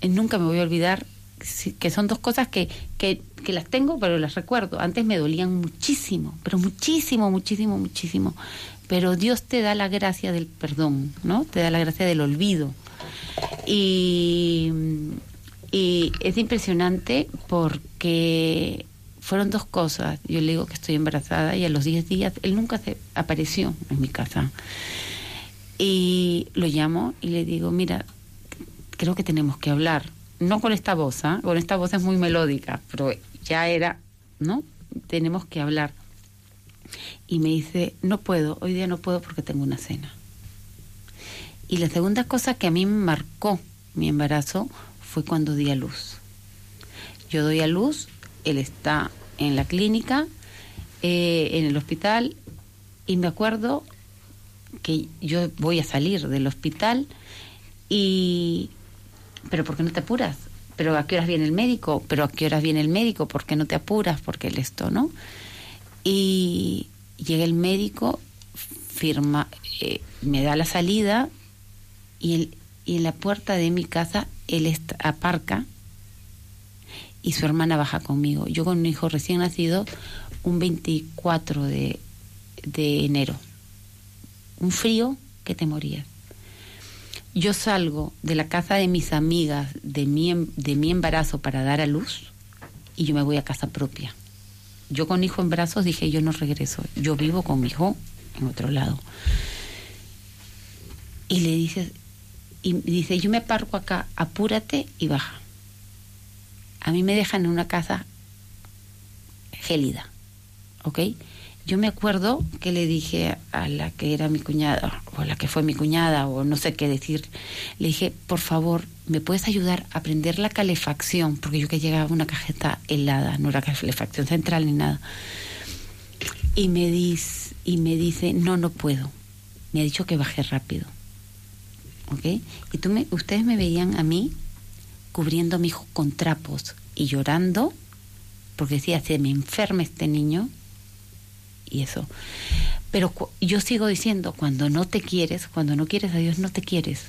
Eh, nunca me voy a olvidar que son dos cosas que, que, que las tengo, pero las recuerdo. Antes me dolían muchísimo, pero muchísimo, muchísimo, muchísimo. Pero Dios te da la gracia del perdón, ¿no? Te da la gracia del olvido. Y, y es impresionante porque fueron dos cosas. Yo le digo que estoy embarazada y a los 10 días él nunca se apareció en mi casa. Y lo llamo y le digo, mira, creo que tenemos que hablar. No con esta voz, ¿ah? con esta voz es muy melódica, pero ya era, ¿no? Tenemos que hablar. Y me dice, no puedo, hoy día no puedo porque tengo una cena. Y la segunda cosa que a mí me marcó mi embarazo fue cuando di a luz. Yo doy a luz, él está en la clínica, eh, en el hospital, y me acuerdo que yo voy a salir del hospital y... Pero ¿por qué no te apuras? ¿Pero a qué horas viene el médico? ¿Pero a qué horas viene el médico? ¿Por qué no te apuras? Porque el esto, ¿no? Y llega el médico firma, eh, me da la salida y, él, y en la puerta de mi casa él aparca y su hermana baja conmigo. Yo con un hijo recién nacido un 24 de, de enero. Un frío que te morías. Yo salgo de la casa de mis amigas de mi, em- de mi embarazo para dar a luz y yo me voy a casa propia. Yo con hijo en brazos dije, yo no regreso, yo vivo con mi hijo en otro lado. Y le dice, y dice, yo me parco acá, apúrate y baja. A mí me dejan en una casa gélida, ¿ok? Yo me acuerdo que le dije a la que era mi cuñada, o a la que fue mi cuñada, o no sé qué decir, le dije, por favor, ¿me puedes ayudar a prender la calefacción? Porque yo que llegaba una cajeta helada, no era calefacción central ni nada. Y me, dice, y me dice, no, no puedo. Me ha dicho que bajé rápido. ¿Ok? Y tú me, ustedes me veían a mí cubriendo a mi hijo con trapos y llorando porque decía, se me enferma este niño y eso. Pero yo sigo diciendo, cuando no te quieres, cuando no quieres a Dios, no te quieres.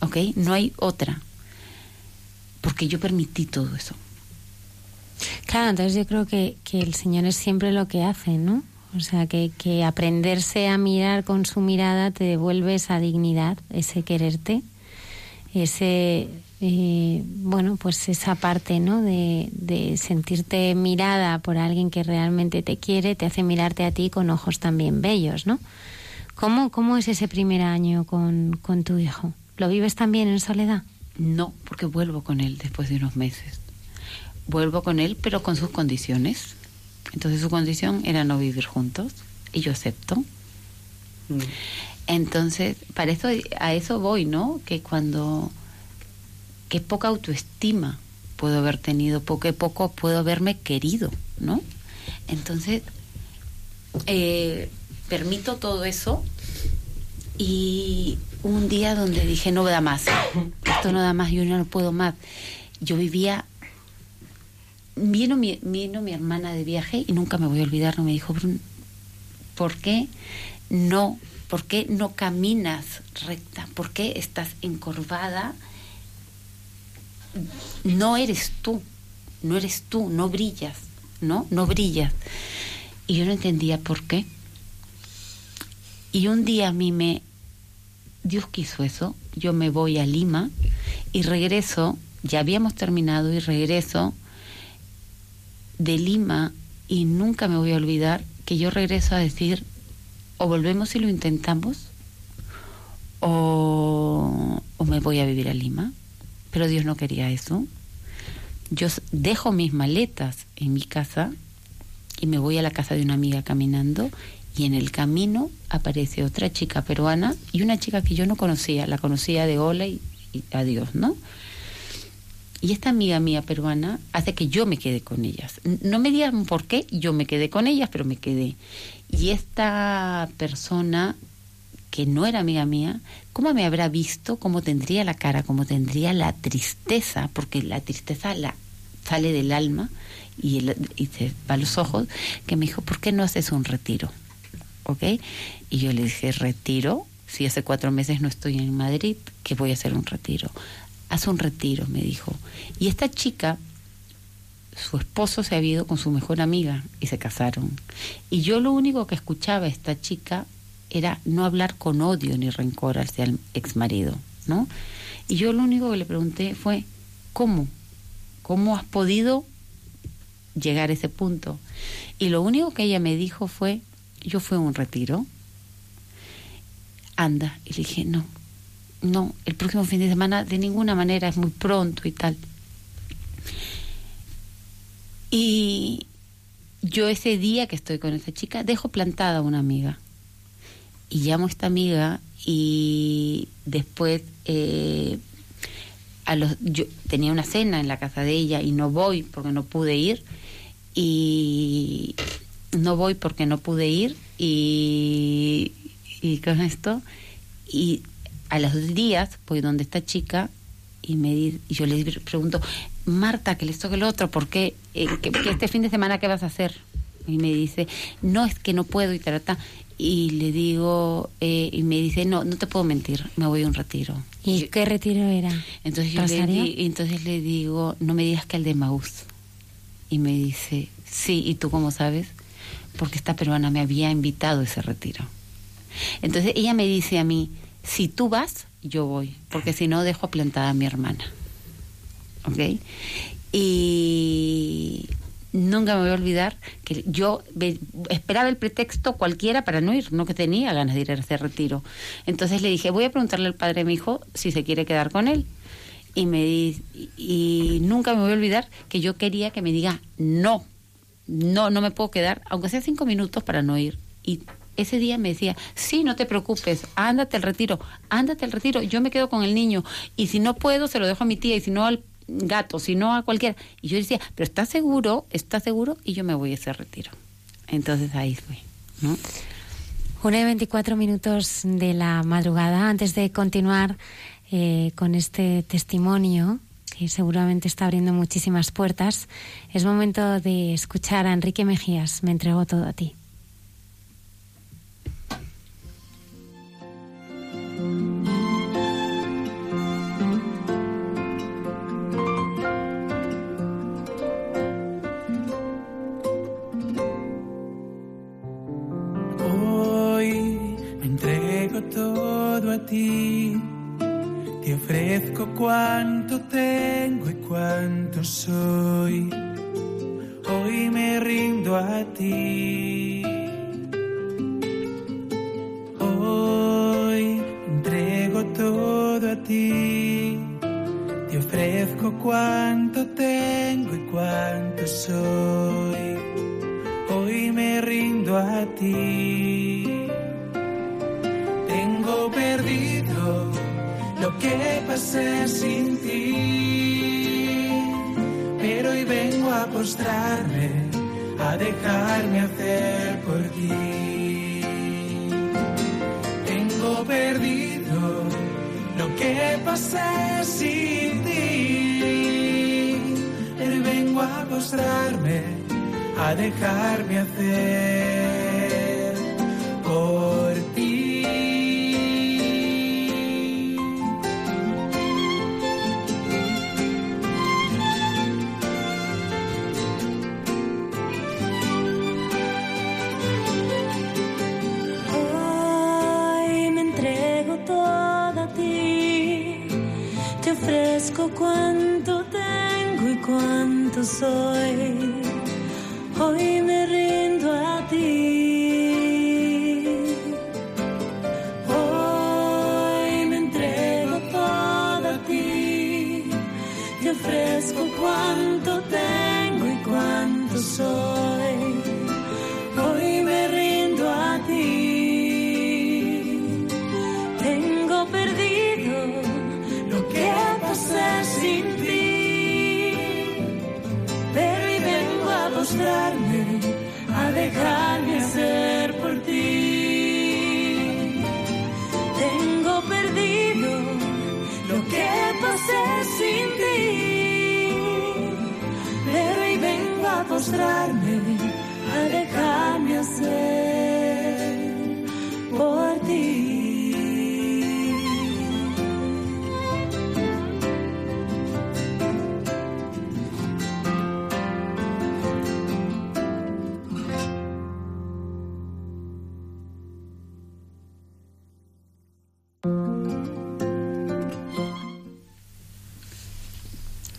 ¿Ok? No hay otra. Porque yo permití todo eso. Claro, entonces yo creo que, que el Señor es siempre lo que hace, ¿no? O sea, que, que aprenderse a mirar con su mirada te devuelve esa dignidad, ese quererte, ese, eh, bueno, pues esa parte, ¿no? De, de sentirte mirada por alguien que realmente te quiere, te hace mirarte a ti con ojos también bellos, ¿no? ¿Cómo, cómo es ese primer año con, con tu hijo? ¿Lo vives también en soledad? No, porque vuelvo con él después de unos meses. Vuelvo con él, pero con sus condiciones. Entonces su condición era no vivir juntos y yo acepto. Entonces, para eso a eso voy, ¿no? Que cuando que poca autoestima puedo haber tenido, poco poco puedo haberme querido, ¿no? Entonces, eh, permito todo eso y un día donde dije no da más, esto no da más, yo no puedo más. Yo vivía, vino mi, vino mi hermana de viaje y nunca me voy a olvidar, no me dijo, "Brun, ¿por qué no, por qué no caminas recta? ¿Por qué estás encorvada? No eres tú, no eres tú, no brillas, ¿no? No brillas. Y yo no entendía por qué. Y un día a mí me, Dios quiso eso, yo me voy a Lima y regreso, ya habíamos terminado y regreso de Lima y nunca me voy a olvidar que yo regreso a decir, o volvemos y lo intentamos, o, o me voy a vivir a Lima. Pero Dios no quería eso. Yo dejo mis maletas en mi casa y me voy a la casa de una amiga caminando y en el camino aparece otra chica peruana y una chica que yo no conocía, la conocía de hola y, adiós, ¿no? Y esta amiga mía peruana hace que yo me quede con ellas. No me digan por qué, yo me quedé con ellas, pero me quedé. Y esta persona que no era amiga mía, ¿cómo me habrá visto? ¿Cómo tendría la cara? ¿Cómo tendría la tristeza? Porque la tristeza la sale del alma y, el- se va a los ojos, que me dijo, ¿por qué no haces un retiro? ¿Ok? Y yo le dije, ¿retiro? Si hace cuatro meses no estoy en Madrid, que voy a hacer un retiro. Haz un retiro, me dijo. Y esta chica, su esposo se había ido con su mejor amiga y se casaron. Y yo lo único que escuchaba a esta chica era no hablar con odio ni rencor hacia el ex marido, ¿no? Y yo lo único que le pregunté fue, ¿cómo? ¿Cómo has podido llegar a ese punto? Y lo único que ella me dijo fue, yo fui a un retiro, anda. Y le dije, no, no, el próximo fin de semana de ninguna manera, es muy pronto y tal. Y yo ese día que estoy con esa chica, dejo plantada a una amiga. Y llamo a esta amiga y después eh, a los, yo tenía una cena en la casa de ella y no voy porque no pude ir. Y no voy porque no pude ir y, y con esto y a los días voy donde esta chica y me y yo le pregunto Marta que le toque el otro ¿por qué Eh, este fin de semana qué vas a hacer? y me dice no es que no puedo y trata y le digo, eh, y me dice, no, no te puedo mentir, me voy a un retiro. ¿Y qué retiro era? Entonces yo le, ¿Rosario? di- entonces le digo, no me digas que el de Maús. Y me dice, sí, ¿y tú cómo sabes? Porque esta peruana me había invitado a ese retiro. Entonces ella me dice a mí, si tú vas, yo voy, porque si no dejo plantada a mi hermana. ¿Ok? Y nunca me voy a olvidar que yo esperaba el pretexto cualquiera para no ir, no que tenía ganas de ir a ese retiro. Entonces le dije, voy a preguntarle al padre de mi hijo si se quiere quedar con él. Y, me y nunca me voy a olvidar que yo quería que me diga no, no, no me puedo quedar, aunque sea cinco minutos para no ir. Y ese día me decía, sí, no te preocupes, ándate al retiro, ándate al retiro, yo me quedo con el niño. Y si no puedo, se lo dejo a mi tía, y si no al gato, si no a cualquiera. Y yo decía, pero ¿estás seguro? ¿Estás seguro? Y yo me voy a ese retiro. Entonces ahí. ¿no? Una y 24 minutos de la madrugada. Antes de continuar eh, con este testimonio, que seguramente está abriendo muchísimas puertas, es momento de escuchar a Enrique Mejías. Me entrego todo a ti. Ti. Te ofrezco cuanto tengo y cuanto soy. Hoy me rindo a ti. Hoy entrego todo a ti. Te ofrezco cuanto tengo y cuanto soy. Hoy me rindo a ti. Tengo perdido lo que pasé sin ti, pero hoy vengo a postrarme, a dejarme hacer por ti. Tengo perdido lo que pasé sin ti, pero hoy vengo a postrarme, a dejarme hacer por ti. Ofrezco cuanto tengo y cuanto soy. Hoy me rindo a ti. A dejarme hacer por ti. Tengo perdido lo que pasé sin ti, pero hoy vengo a postrarme,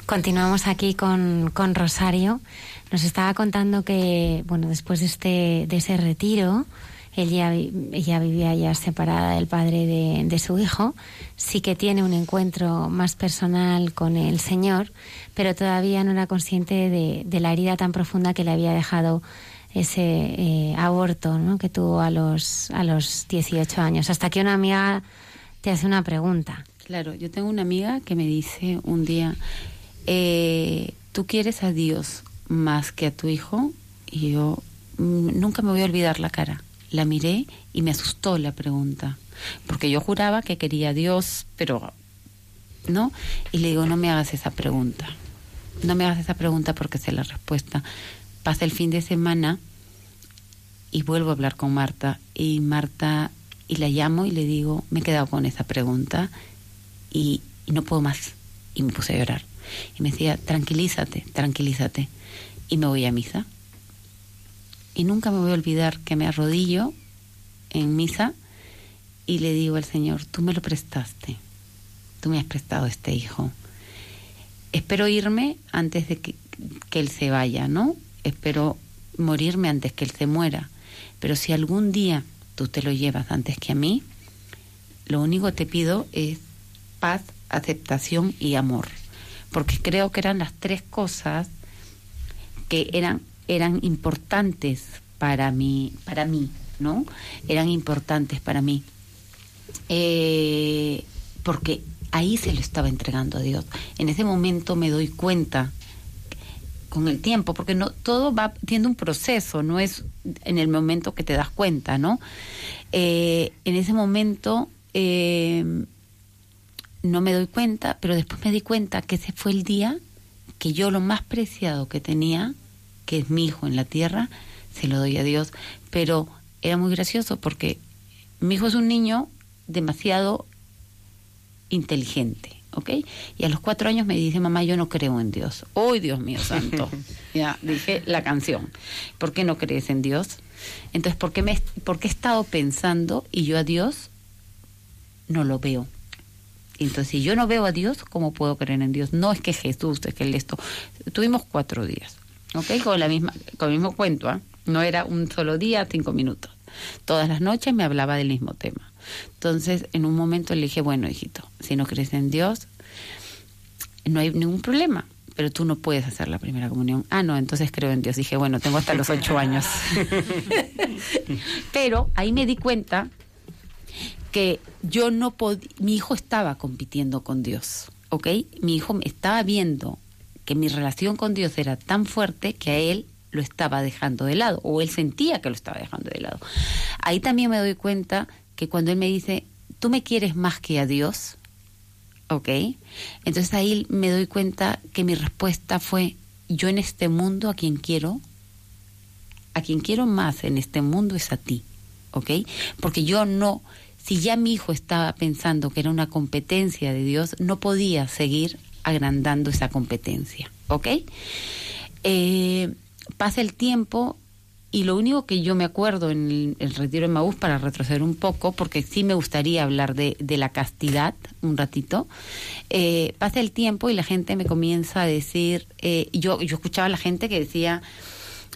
Continuamos aquí con, con Rosario. Nos estaba contando que, bueno, después de, este, de ese retiro, ella, ella vivía ya separada del padre de, de su hijo. Sí que tiene un encuentro más personal con el Señor, pero todavía no era consciente de, de la herida tan profunda que le había dejado ese eh, aborto ¿no? que tuvo a los, a los 18 años. Hasta que una amiga te hace una pregunta. Claro, yo tengo una amiga que me dice un día, eh, ¿tú quieres a Dios más que a tu hijo? Y yo mm, nunca me voy a olvidar la cara. La miré y me asustó la pregunta, porque yo juraba que quería a Dios, pero no. Y le digo, no me hagas esa pregunta. No me hagas esa pregunta porque sé la respuesta. Pasa el fin de semana y vuelvo a hablar con Marta y Marta y la llamo y le digo, me he quedado con esa pregunta y, y no puedo más. Y me puse a llorar. Y me decía, tranquilízate, tranquilízate. Y me voy a misa. Y nunca me voy a olvidar que me arrodillo en misa y le digo al Señor, tú me lo prestaste, tú me has prestado este hijo. Espero irme antes de que, que Él se vaya, ¿no? Espero morirme antes que Él se muera. Pero si algún día tú te lo llevas antes que a mí, lo único que te pido es paz, aceptación y amor. Porque creo que eran las tres cosas que eran, eran importantes para mí, para mí, ¿no? Eran importantes para mí. Eh, porque ahí se lo estaba entregando a Dios. En ese momento me doy cuenta con el tiempo, porque no todo va tiene un proceso, no es en el momento que te das cuenta, ¿no? Eh, en ese momento eh, no me doy cuenta, pero después me di cuenta que ese fue el día que yo lo más preciado que tenía, que es mi hijo en la tierra, se lo doy a Dios. Pero era muy gracioso porque mi hijo es un niño demasiado inteligente, ¿ok? Y a los cuatro años me dice, mamá, yo no creo en Dios. ¡Uy, Dios mío santo! ya, dije la canción. ¿Por qué no crees en Dios? Entonces, ¿por qué, me, ¿por qué he estado pensando y yo a Dios no lo veo? Entonces, si yo no veo a Dios, ¿cómo puedo creer en Dios? No es que Jesús, es que él esto. Tuvimos cuatro días, ¿ok? Con, la misma, con el mismo cuento, ¿ah? No era un solo día, cinco minutos. Todas las noches me hablaba del mismo tema. Entonces, en un momento le dije, bueno, hijito, si no crees en Dios, no hay ningún problema, pero tú no puedes hacer la primera comunión. Ah, no, entonces creo en Dios. Dije, bueno, tengo hasta los ocho años. pero ahí me di cuenta que yo no podía, mi hijo estaba compitiendo con Dios, ¿ok? Mi hijo estaba viendo que mi relación con Dios era tan fuerte que a él lo estaba dejando de lado, o él sentía que lo estaba dejando de lado. Ahí también me doy cuenta que cuando él me dice, tú me quieres más que a Dios, ¿ok? Entonces ahí me doy cuenta que mi respuesta fue, yo en este mundo a quien quiero, a quien quiero más en este mundo es a ti, ¿ok? Porque yo no, si ya mi hijo estaba pensando que era una competencia de Dios, no podía seguir agrandando esa competencia, ¿ok? Eh, pasa el tiempo y lo único que yo me acuerdo en el, retiro de Maús, para retroceder un poco, porque sí me gustaría hablar de, de la castidad un ratito, eh, pasa el tiempo y la gente me comienza a decir, eh, yo, yo escuchaba a la gente que decía,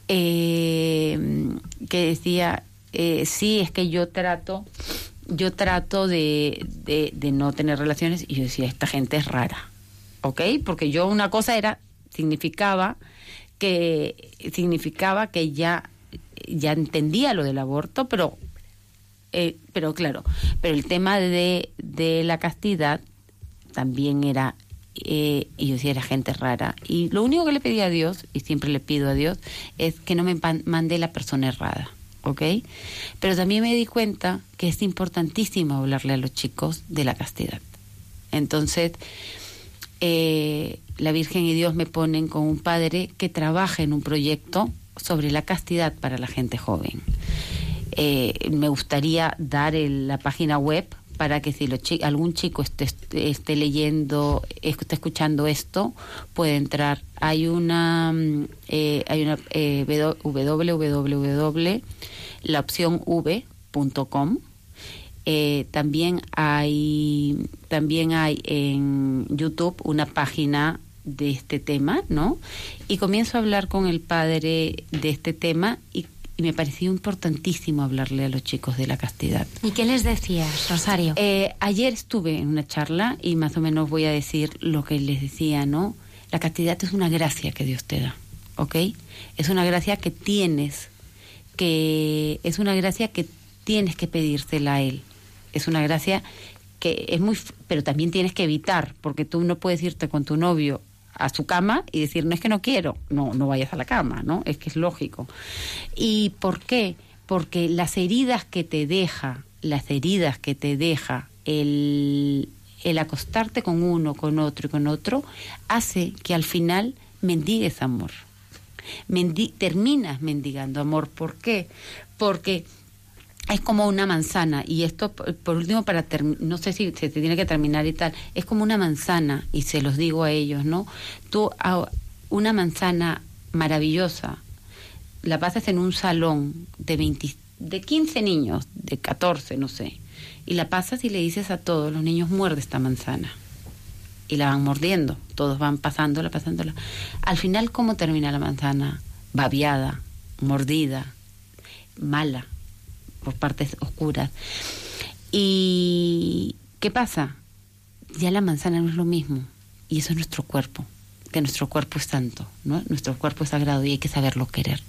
eh, que decía, eh, sí, es que yo trato, yo trato de, de, no tener relaciones, y yo decía, esta gente es rara, ¿ok? Porque yo una cosa era, significaba que significaba que ya ya entendía lo del aborto, pero eh, pero claro, pero el tema de, de la castidad también era eh, y yo decía era gente rara y lo único que le pedí a Dios y siempre le pido a Dios es que no me mande la persona errada, ¿ok? Pero también me di cuenta que es importantísimo hablarle a los chicos de la castidad. Entonces eh, la Virgen y Dios me ponen con un padre que trabaja en un proyecto sobre la castidad para la gente joven. Eh, me gustaría dar el- la página web para que si algún chico esté, esté leyendo, esté escuchando esto, puede entrar. Hay una, mm, eh, hay una eh, www.laopcionv.com. Eh, también hay también hay en YouTube una página de este tema, ¿no? Y comienzo a hablar con el padre de este tema y, y me pareció importantísimo hablarle a los chicos de la castidad. ¿Y qué les decías, Rosario? Eh, ayer estuve en una charla y más o menos voy a decir lo que les decía, ¿no? La castidad es una gracia que Dios te da, ¿ok? Es una gracia que tienes que es una gracia que tienes que pedírsela a él. Es una gracia que es muy, pero también tienes que evitar, porque tú no puedes irte con tu novio a su cama y decir, no es que no quiero, no, no vayas a la cama, ¿no? Es que es lógico. ¿Y por qué? Porque las heridas que te deja, las heridas que te deja el, el acostarte con uno, con otro y con otro, hace que al final mendigues amor. Mendi- terminas mendigando amor. ¿Por qué? Porque es como una manzana y esto por último para no sé si se tiene que terminar y tal es como una manzana y se los digo a ellos no tú a- una manzana maravillosa la pasas en un salón de 20 de 15 niños de 14 no sé y la pasas y le dices a todos los niños muerde esta manzana y la van mordiendo todos van pasándola pasándola. Al final cómo termina la manzana babiada mordida mala por partes oscuras. ¿Y qué pasa? Ya la manzana no es lo mismo. Y eso es nuestro cuerpo. Que nuestro cuerpo es santo. Nuestro cuerpo es sagrado y hay que saberlo querer.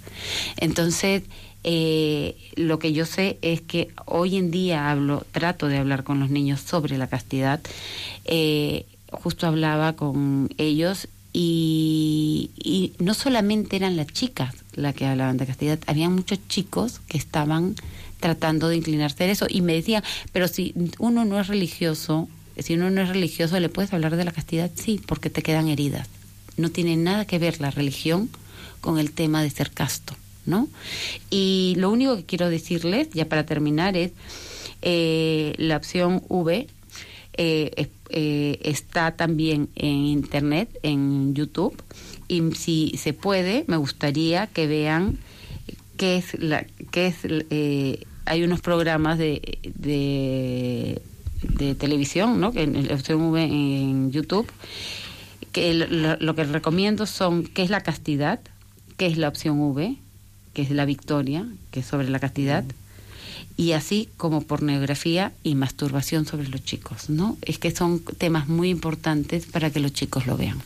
Entonces, eh, lo que yo sé es que hoy en día hablo, trato de hablar con los niños sobre la castidad. Eh, justo hablaba con ellos y, y no solamente eran las chicas las que hablaban de castidad, había muchos chicos que estaban tratando de inclinarse a eso y me decían, pero si uno no es religioso, si uno no es religioso, ¿le puedes hablar de la castidad? Sí, porque te quedan heridas. No tiene nada que ver la religión con el tema de ser casto, ¿no? Y lo único que quiero decirles, ya para terminar, es eh, la opción V eh, eh, está también en internet, en YouTube, y si se puede, me gustaría que vean qué es la, qué es, eh, hay unos programas de, de, televisión, ¿no? Que en la opción V en YouTube, que lo, lo que recomiendo son qué es la castidad, qué es la opción V, que es la victoria, que es sobre la castidad, y así como pornografía y masturbación sobre los chicos, ¿no? Es que son temas muy importantes para que los chicos lo vean.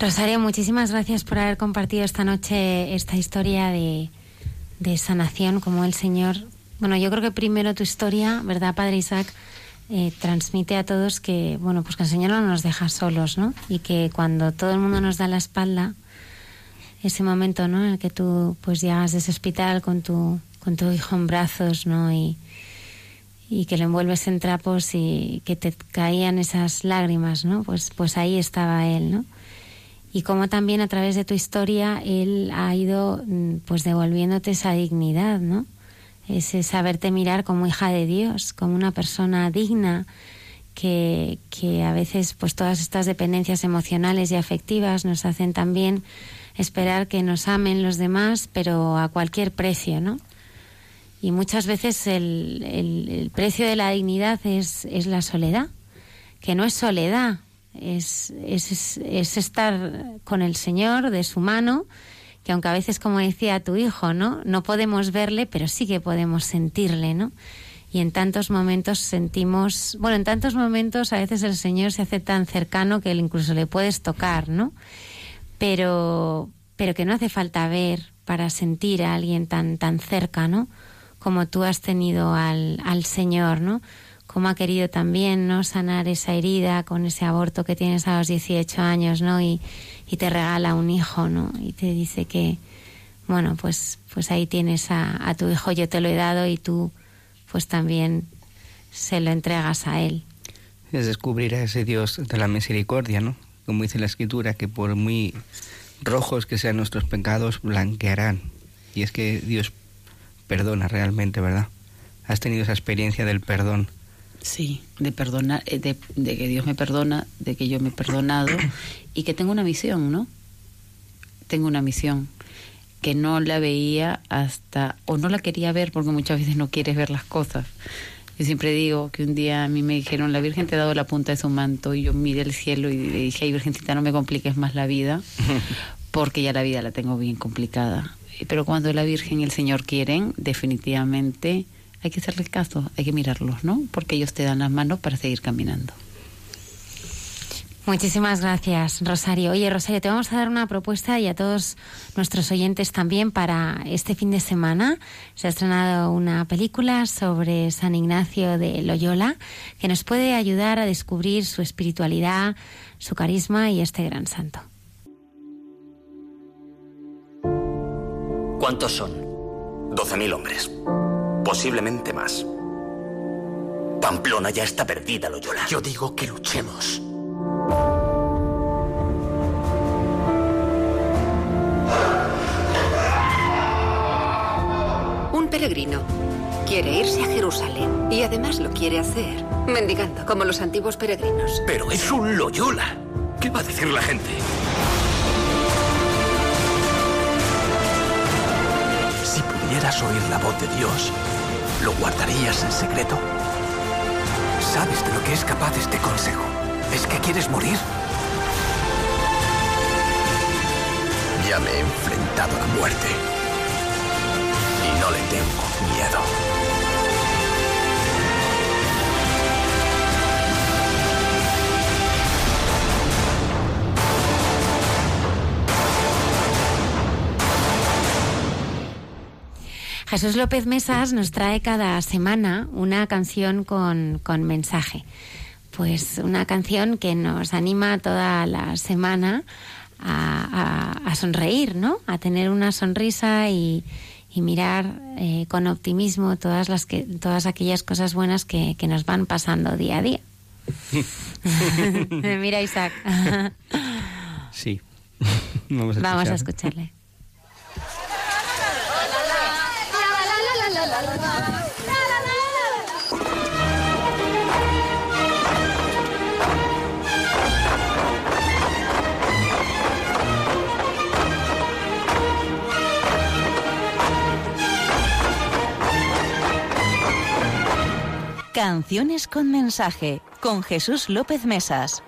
Rosario, muchísimas gracias por haber compartido esta noche esta historia de, de sanación, como el Señor. Bueno, yo creo que primero tu historia, ¿verdad, Padre Isaac? eh, transmite a todos que, bueno, pues que el Señor no nos deja solos, ¿no? Y que cuando todo el mundo nos da la espalda, ese momento, ¿no? En el que tú, pues llegas de ese hospital con tu, con tu hijo en brazos, ¿no? Y, y que lo envuelves en trapos y que te caían esas lágrimas, ¿no? Pues, pues ahí estaba él, ¿no? Y cómo también a través de tu historia él ha ido mm, pues devolviéndote esa dignidad, ¿no? Ese saberte mirar como hija de Dios, como una persona digna, que, que a veces pues todas estas dependencias emocionales y afectivas nos hacen también esperar que nos amen los demás, pero a cualquier precio, ¿no? Y muchas veces el, el- precio de la dignidad es, es la soledad, que no es soledad, es, es, es estar con el Señor de su mano, que aunque a veces, como decía tu hijo, ¿no? No podemos verle, pero sí que podemos sentirle, ¿no? Y en tantos momentos sentimos, bueno, en tantos momentos a veces el Señor se hace tan cercano que incluso le puedes tocar, ¿no? Pero, pero que no hace falta ver para sentir a alguien tan, tan cerca, ¿no? Como tú has tenido al, al Señor, ¿no? Cómo ha querido también, ¿no? Sanar esa herida con ese aborto que tienes a los 18 años, ¿no? Y, te regala un hijo, ¿no? Y te dice que, bueno, pues, pues ahí tienes a, a tu hijo, yo te lo he dado y tú, pues también se lo entregas a él. Es descubrir a ese Dios de la misericordia, ¿no? Como dice la Escritura, que por muy rojos que sean nuestros pecados, blanquearán. Y es que Dios perdona realmente, ¿verdad? Has tenido esa experiencia del perdón. Sí, de perdonar, eh, de, de que Dios me perdona, de que yo me he perdonado y que tengo una misión, ¿no? Tengo una misión que no la veía hasta, o no la quería ver porque muchas veces no quieres ver las cosas. Yo siempre digo que un día a mí me dijeron, la Virgen te ha dado la punta de su manto y yo miré el cielo y le dije, ay Virgencita, no me compliques más la vida porque ya la vida la tengo bien complicada. Pero cuando la Virgen y el Señor quieren, definitivamente hay que hacerles caso, hay que mirarlos, ¿no? Porque ellos te dan las manos para seguir caminando. Muchísimas gracias, Rosario. Oye, Rosario, te vamos a dar una propuesta y a todos nuestros oyentes también para este fin de semana. Se ha estrenado una película sobre San Ignacio de Loyola que nos puede ayudar a descubrir su espiritualidad, su carisma y este gran santo. ¿Cuántos son? 12.000 hombres posiblemente más. Pamplona ya está perdida, Loyola. Yo digo que luchemos. Un peregrino quiere irse a Jerusalén y además lo quiere hacer mendigando como los antiguos peregrinos. Pero es un Loyola. ¿Qué va a decir la gente? Si pudieras oír la voz de Dios, ¿lo guardarías en secreto? ¿Sabes de lo que es capaz este consejo? ¿Es que quieres morir? Ya me he enfrentado a la muerte. Y no le tengo miedo. Jesús López Mesas nos trae cada semana una canción con, con mensaje. Pues una canción que nos anima toda la semana a, a- a sonreír, ¿no? A tener una sonrisa y, y mirar eh, con optimismo todas, las que, todas aquellas cosas buenas que, que nos van pasando día a día. Mira, Isaac. Sí. Vamos a Vamos a escuchar. escucharle. Canciones con mensaje con Jesús López Mesas.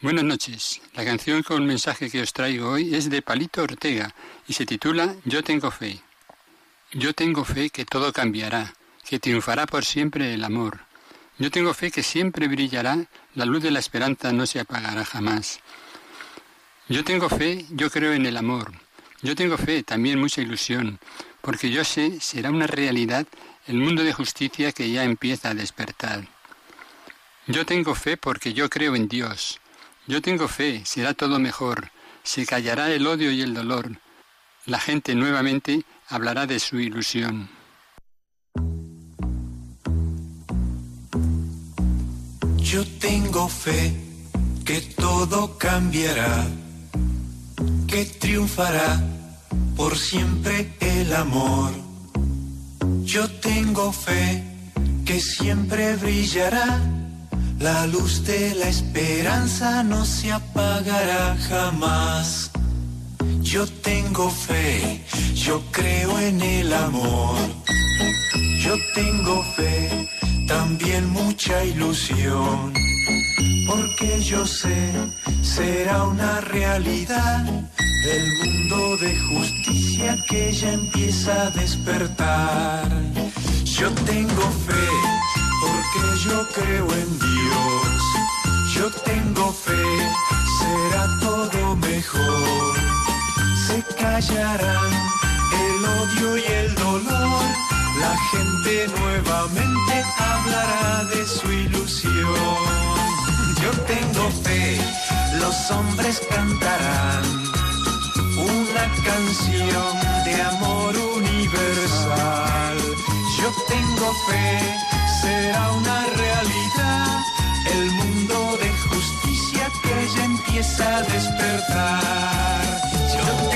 Buenas noches. La canción con mensaje que os traigo hoy es de Palito Ortega y se titula Yo tengo fe. Yo tengo fe que todo cambiará, que triunfará por siempre el amor. Yo tengo fe que siempre brillará, la luz de la esperanza no se apagará jamás. Yo tengo fe, yo creo en el amor. Yo tengo fe, también mucha ilusión, porque yo sé será una realidad el mundo de justicia que ya empieza a despertar. Yo tengo fe porque yo creo en Dios. Yo tengo fe, será todo mejor. Se callará el odio y el dolor. La gente nuevamente hablará de su ilusión. Yo tengo fe que todo cambiará, que triunfará por siempre el amor. Yo tengo fe que siempre brillará, la luz de la esperanza no se apagará jamás. Yo tengo fe, yo creo en el amor. Yo tengo fe, también mucha ilusión, porque yo sé, será una realidad el mundo de justicia que ya empieza a despertar. Yo tengo fe, porque yo creo en Dios. Yo tengo fe, será todo mejor. Se callarán el odio y el dolor. La gente nuevamente hablará de su ilusión. Yo tengo fe, los hombres cantarán una canción de amor universal. Yo tengo fe, será una realidad el mundo de justicia que ya empieza a despertar. Yo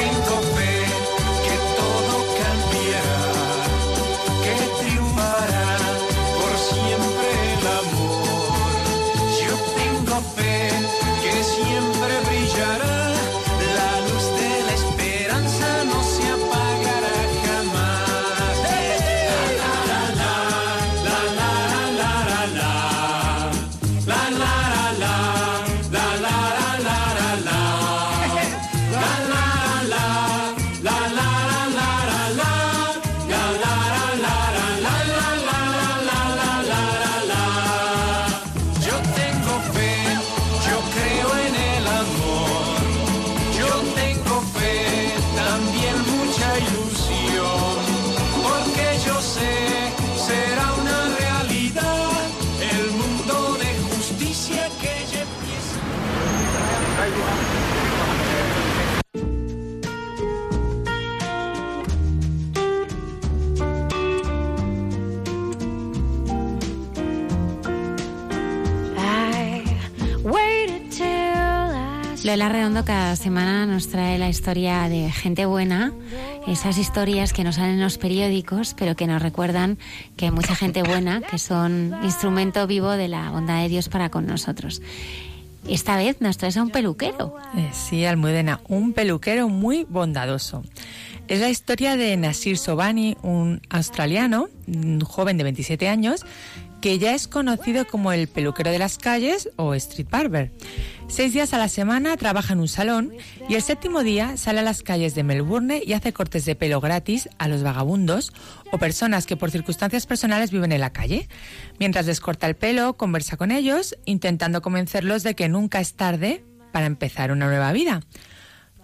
Cada semana nos trae la historia de gente buena, esas historias que nos salen en los periódicos, pero que nos recuerdan que hay mucha gente buena, que son instrumento vivo de la bondad de Dios para con nosotros. Esta vez nos traes a un peluquero. Eh, sí, Almudena, un peluquero muy bondadoso. Es la historia de Nasir Sobani, un australiano, un joven de 27 años, que ya es conocido como el peluquero de las calles o street barber. Seis días a la semana trabaja en un salón y el séptimo día sale a las calles de Melbourne y hace cortes de pelo gratis a los vagabundos o personas que por circunstancias personales viven en la calle. Mientras les corta el pelo, conversa con ellos, intentando convencerlos de que nunca es tarde para empezar una nueva vida.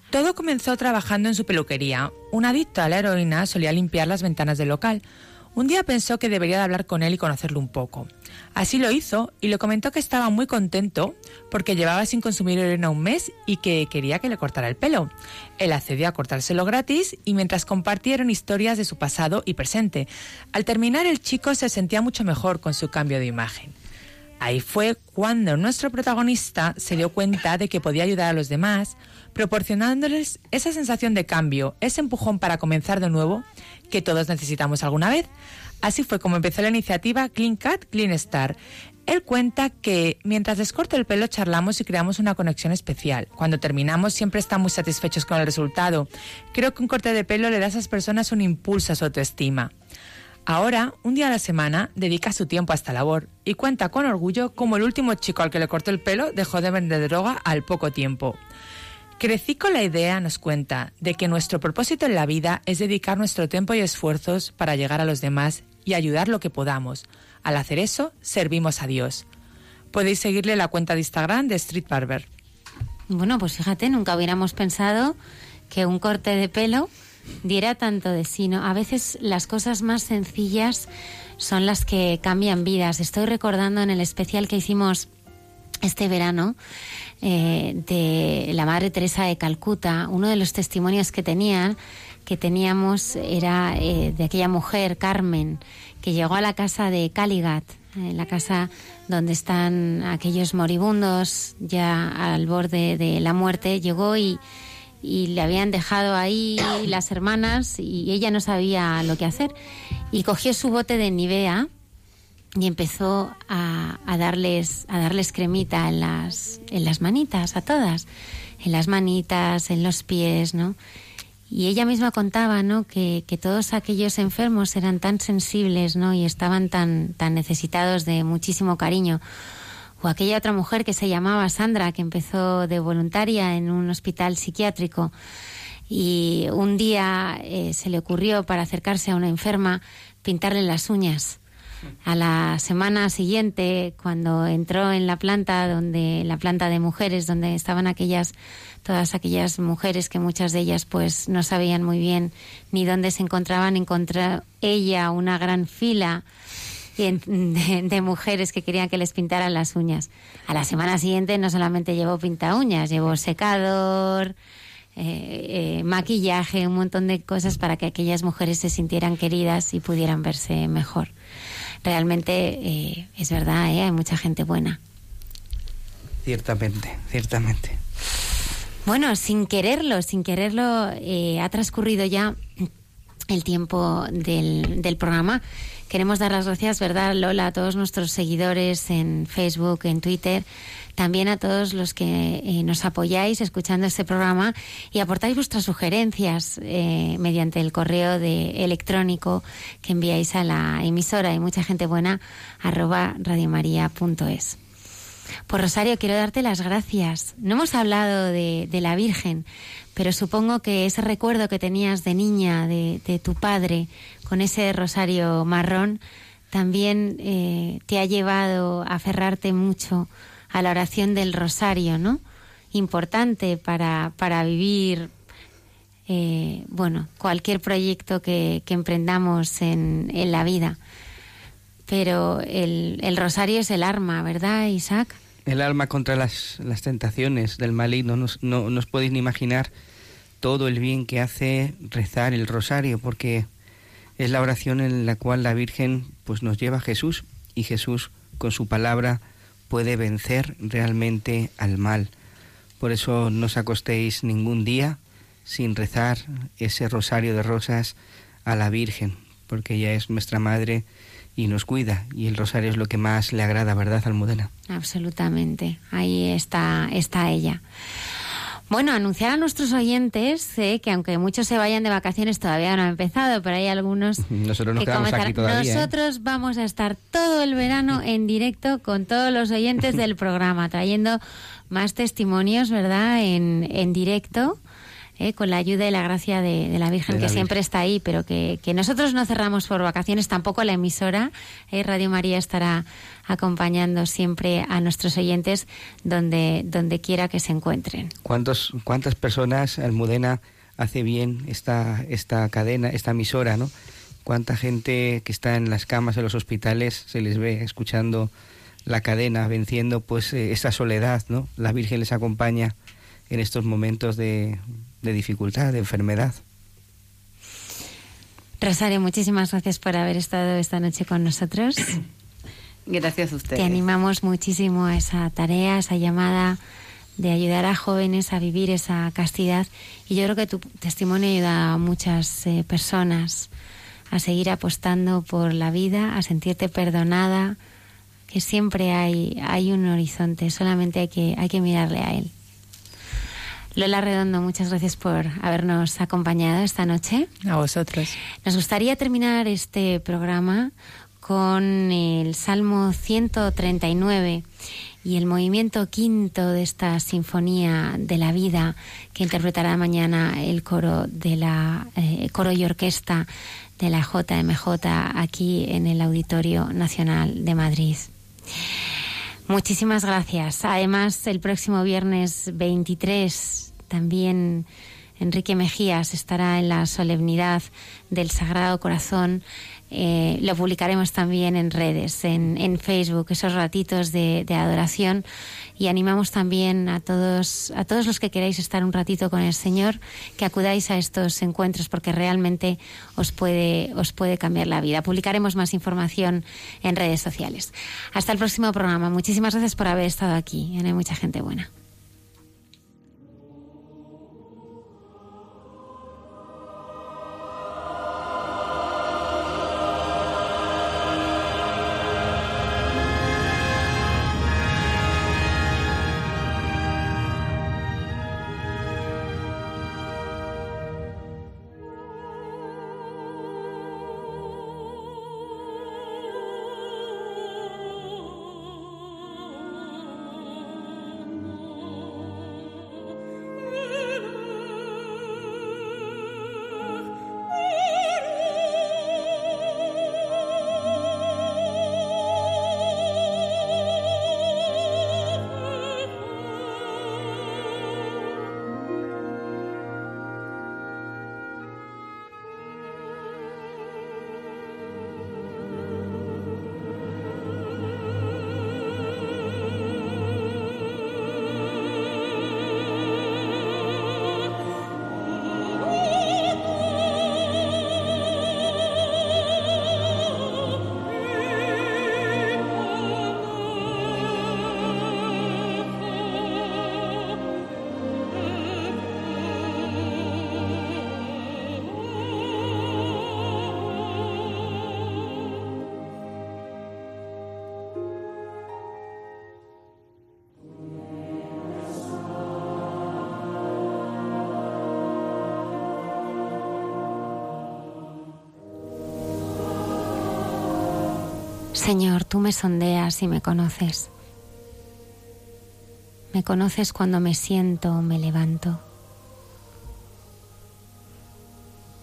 Todo comenzó trabajando en su peluquería. Un adicto a la heroína solía limpiar las ventanas del local. Un día pensó que debería de hablar con él y conocerlo un poco. Así lo hizo y le comentó que estaba muy contento porque llevaba sin consumir heroína un mes y que quería que le cortara el pelo. Él accedió a cortárselo gratis y mientras compartieron historias de su pasado y presente. Al terminar el chico se sentía mucho mejor con su cambio de imagen. Ahí fue cuando nuestro protagonista se dio cuenta de que podía ayudar a los demás, proporcionándoles esa sensación de cambio, ese empujón para comenzar de nuevo que todos necesitamos alguna vez. Así fue como empezó la iniciativa Clean Cat, Clean Star. Él cuenta que mientras les corto el pelo charlamos y creamos una conexión especial. Cuando terminamos siempre están muy satisfechos con el resultado. Creo que un corte de pelo le da a esas personas un impulso a su autoestima. Ahora, un día a la semana, dedica su tiempo a esta labor y cuenta con orgullo como el último chico al que le cortó el pelo dejó de vender droga al poco tiempo. Crecí con la idea, nos cuenta, de que nuestro propósito en la vida es dedicar nuestro tiempo y esfuerzos para llegar a los demás y ayudar lo que podamos. Al hacer eso, servimos a Dios. Podéis seguirle la cuenta de Instagram de Street Barber. Bueno, pues fíjate, nunca hubiéramos pensado que un corte de pelo diera tanto de sí. ¿no? A veces las cosas más sencillas son las que cambian vidas. Estoy recordando en el especial que hicimos este verano eh, de la Madre Teresa de Calcuta, uno de los testimonios que tenían, que teníamos era eh, de aquella mujer, Carmen, que llegó a la casa de Caligat, en la casa donde están aquellos moribundos ya al borde de la muerte, llegó y, y le habían dejado ahí las hermanas y ella no sabía lo que hacer. Y cogió su bote de Nivea y empezó a, darles a darles cremita en las en las manitas a todas. En las manitas en los pies no y ella misma contaba no que, que todos aquellos enfermos eran tan sensibles no y estaban tan tan necesitados de muchísimo cariño. O aquella otra mujer que se llamaba Sandra que empezó de voluntaria en un hospital psiquiátrico. Y un día eh, se le ocurrió para acercarse a una enferma pintarle las uñas a la semana siguiente, cuando entró en la planta donde la planta de mujeres, donde estaban aquellas todas aquellas mujeres que muchas de ellas pues no sabían muy bien ni dónde se encontraban, encontró ella una gran fila de, mujeres que querían que les pintaran las uñas. A la semana siguiente no solamente llevó pinta uñas, llevó secador, eh, eh, maquillaje, un montón de cosas para que aquellas mujeres se sintieran queridas y pudieran verse mejor realmente eh, es verdad, ¿eh? hay mucha gente buena. Ciertamente, ciertamente. Bueno, sin quererlo, sin quererlo, eh, ha transcurrido ya el tiempo del, del, programa. Queremos dar las gracias, ¿verdad, Lola, a todos nuestros seguidores en Facebook, en Twitter, también a todos los que eh, nos apoyáis escuchando este programa y aportáis vuestras sugerencias eh, mediante el correo de electrónico que enviáis a la emisora y mucha gente buena arroba radiomaria.es. Por Rosario, quiero darte las gracias. No hemos hablado de, la Virgen, pero supongo que ese recuerdo que tenías de niña, de, tu padre, con ese rosario marrón, también eh, te ha llevado a aferrarte mucho a la oración del rosario, ¿no? Importante para, para vivir, eh, bueno, cualquier proyecto que, emprendamos en, en, la vida. Pero el, el, rosario es el arma, ¿verdad, Isaac? El arma contra las, las tentaciones del maligno. No, no, no os podéis ni imaginar todo el bien que hace rezar el rosario, porque es la oración en la cual la Virgen pues nos lleva a Jesús y Jesús con su palabra puede vencer realmente al mal, Por eso no os acostéis ningún día sin rezar ese rosario de rosas a la Virgen, porque ella es nuestra madre y nos cuida, y el rosario es lo que más le agrada, ¿verdad, Almudena? Absolutamente, ahí está, está ella. Bueno, anunciar a nuestros oyentes eh, que aunque muchos se vayan de vacaciones todavía no ha empezado, pero hay algunos Nosotros nos que aquí todavía. ¿eh? Nosotros vamos a estar todo el verano en directo con todos los oyentes del programa, trayendo más testimonios, ¿verdad? En, en directo. Eh, con la ayuda y la gracia de, de la Virgen, De que la siempre está ahí, pero que, que nosotros no cerramos por vacaciones, tampoco la emisora. eh, Radio María estará acompañando siempre a nuestros oyentes donde, donde quiera que se encuentren. ¿Cuántos, ¿Cuántas personas, Almudena, hace bien esta, esta cadena, esta emisora, ¿no? ¿Cuánta gente que está en las camas de los hospitales se les ve escuchando la cadena, venciendo pues eh, esa soledad, ¿no? La Virgen les acompaña en estos momentos de, de dificultad, de enfermedad. Rosario, muchísimas gracias por haber estado esta noche con nosotros. Gracias a ustedes. Te animamos muchísimo a esa tarea, a esa llamada de ayudar a jóvenes a vivir esa castidad. Y yo creo que tu testimonio ayuda a muchas eh, personas a seguir apostando por la vida, a sentirte perdonada, que siempre hay, hay un horizonte, solamente hay que, hay que mirarle a él. Lola Redondo, muchas gracias por habernos acompañado esta noche. A vosotros. Nos gustaría terminar este programa con el Salmo 139 y el movimiento quinto de esta Sinfonía de la Vida que interpretará mañana el coro de la eh, coro y orquesta de la JMJ aquí en el Auditorio Nacional de Madrid. Muchísimas gracias. Además, el próximo viernes 23 también Enrique Mejías estará en la solemnidad del Sagrado Corazón. Eh, lo publicaremos también en redes, en, Facebook, esos ratitos de, de adoración. Y animamos también a todos, a todos los que queráis estar un ratito con el Señor, que acudáis a estos encuentros porque realmente os puede, os puede cambiar la vida. Publicaremos más información en redes sociales. Hasta el próximo programa. Muchísimas gracias por haber estado aquí. Hay mucha gente buena. Señor, tú me sondeas y me conoces. Me conoces cuando me siento o me levanto.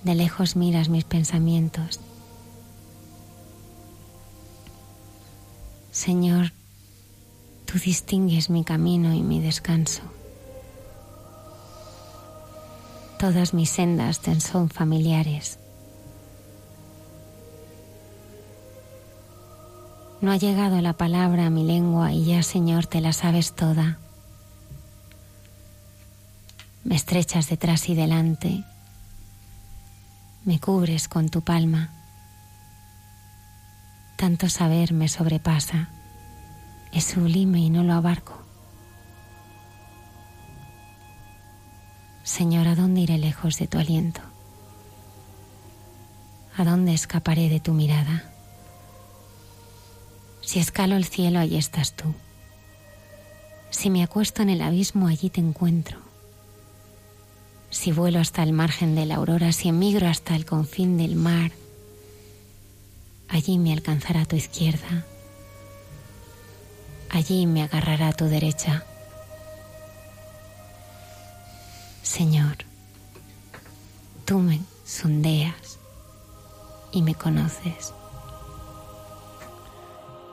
De lejos miras mis pensamientos. Señor, tú distingues mi camino y mi descanso. Todas mis sendas te son familiares. No ha llegado la palabra a mi lengua y ya, Señor, te la sabes toda. Me estrechas detrás y delante. Me cubres con tu palma. Tanto saber me sobrepasa. Es sublime y no lo abarco. Señor, ¿a dónde iré lejos de tu aliento? ¿A dónde escaparé de tu mirada? Si escalo el cielo, allí estás tú. Si me acuesto en el abismo, allí te encuentro. Si vuelo hasta el margen de la aurora, si emigro hasta el confín del mar, allí me alcanzará tu izquierda, allí me agarrará tu derecha. Señor, tú me sondeas y me conoces.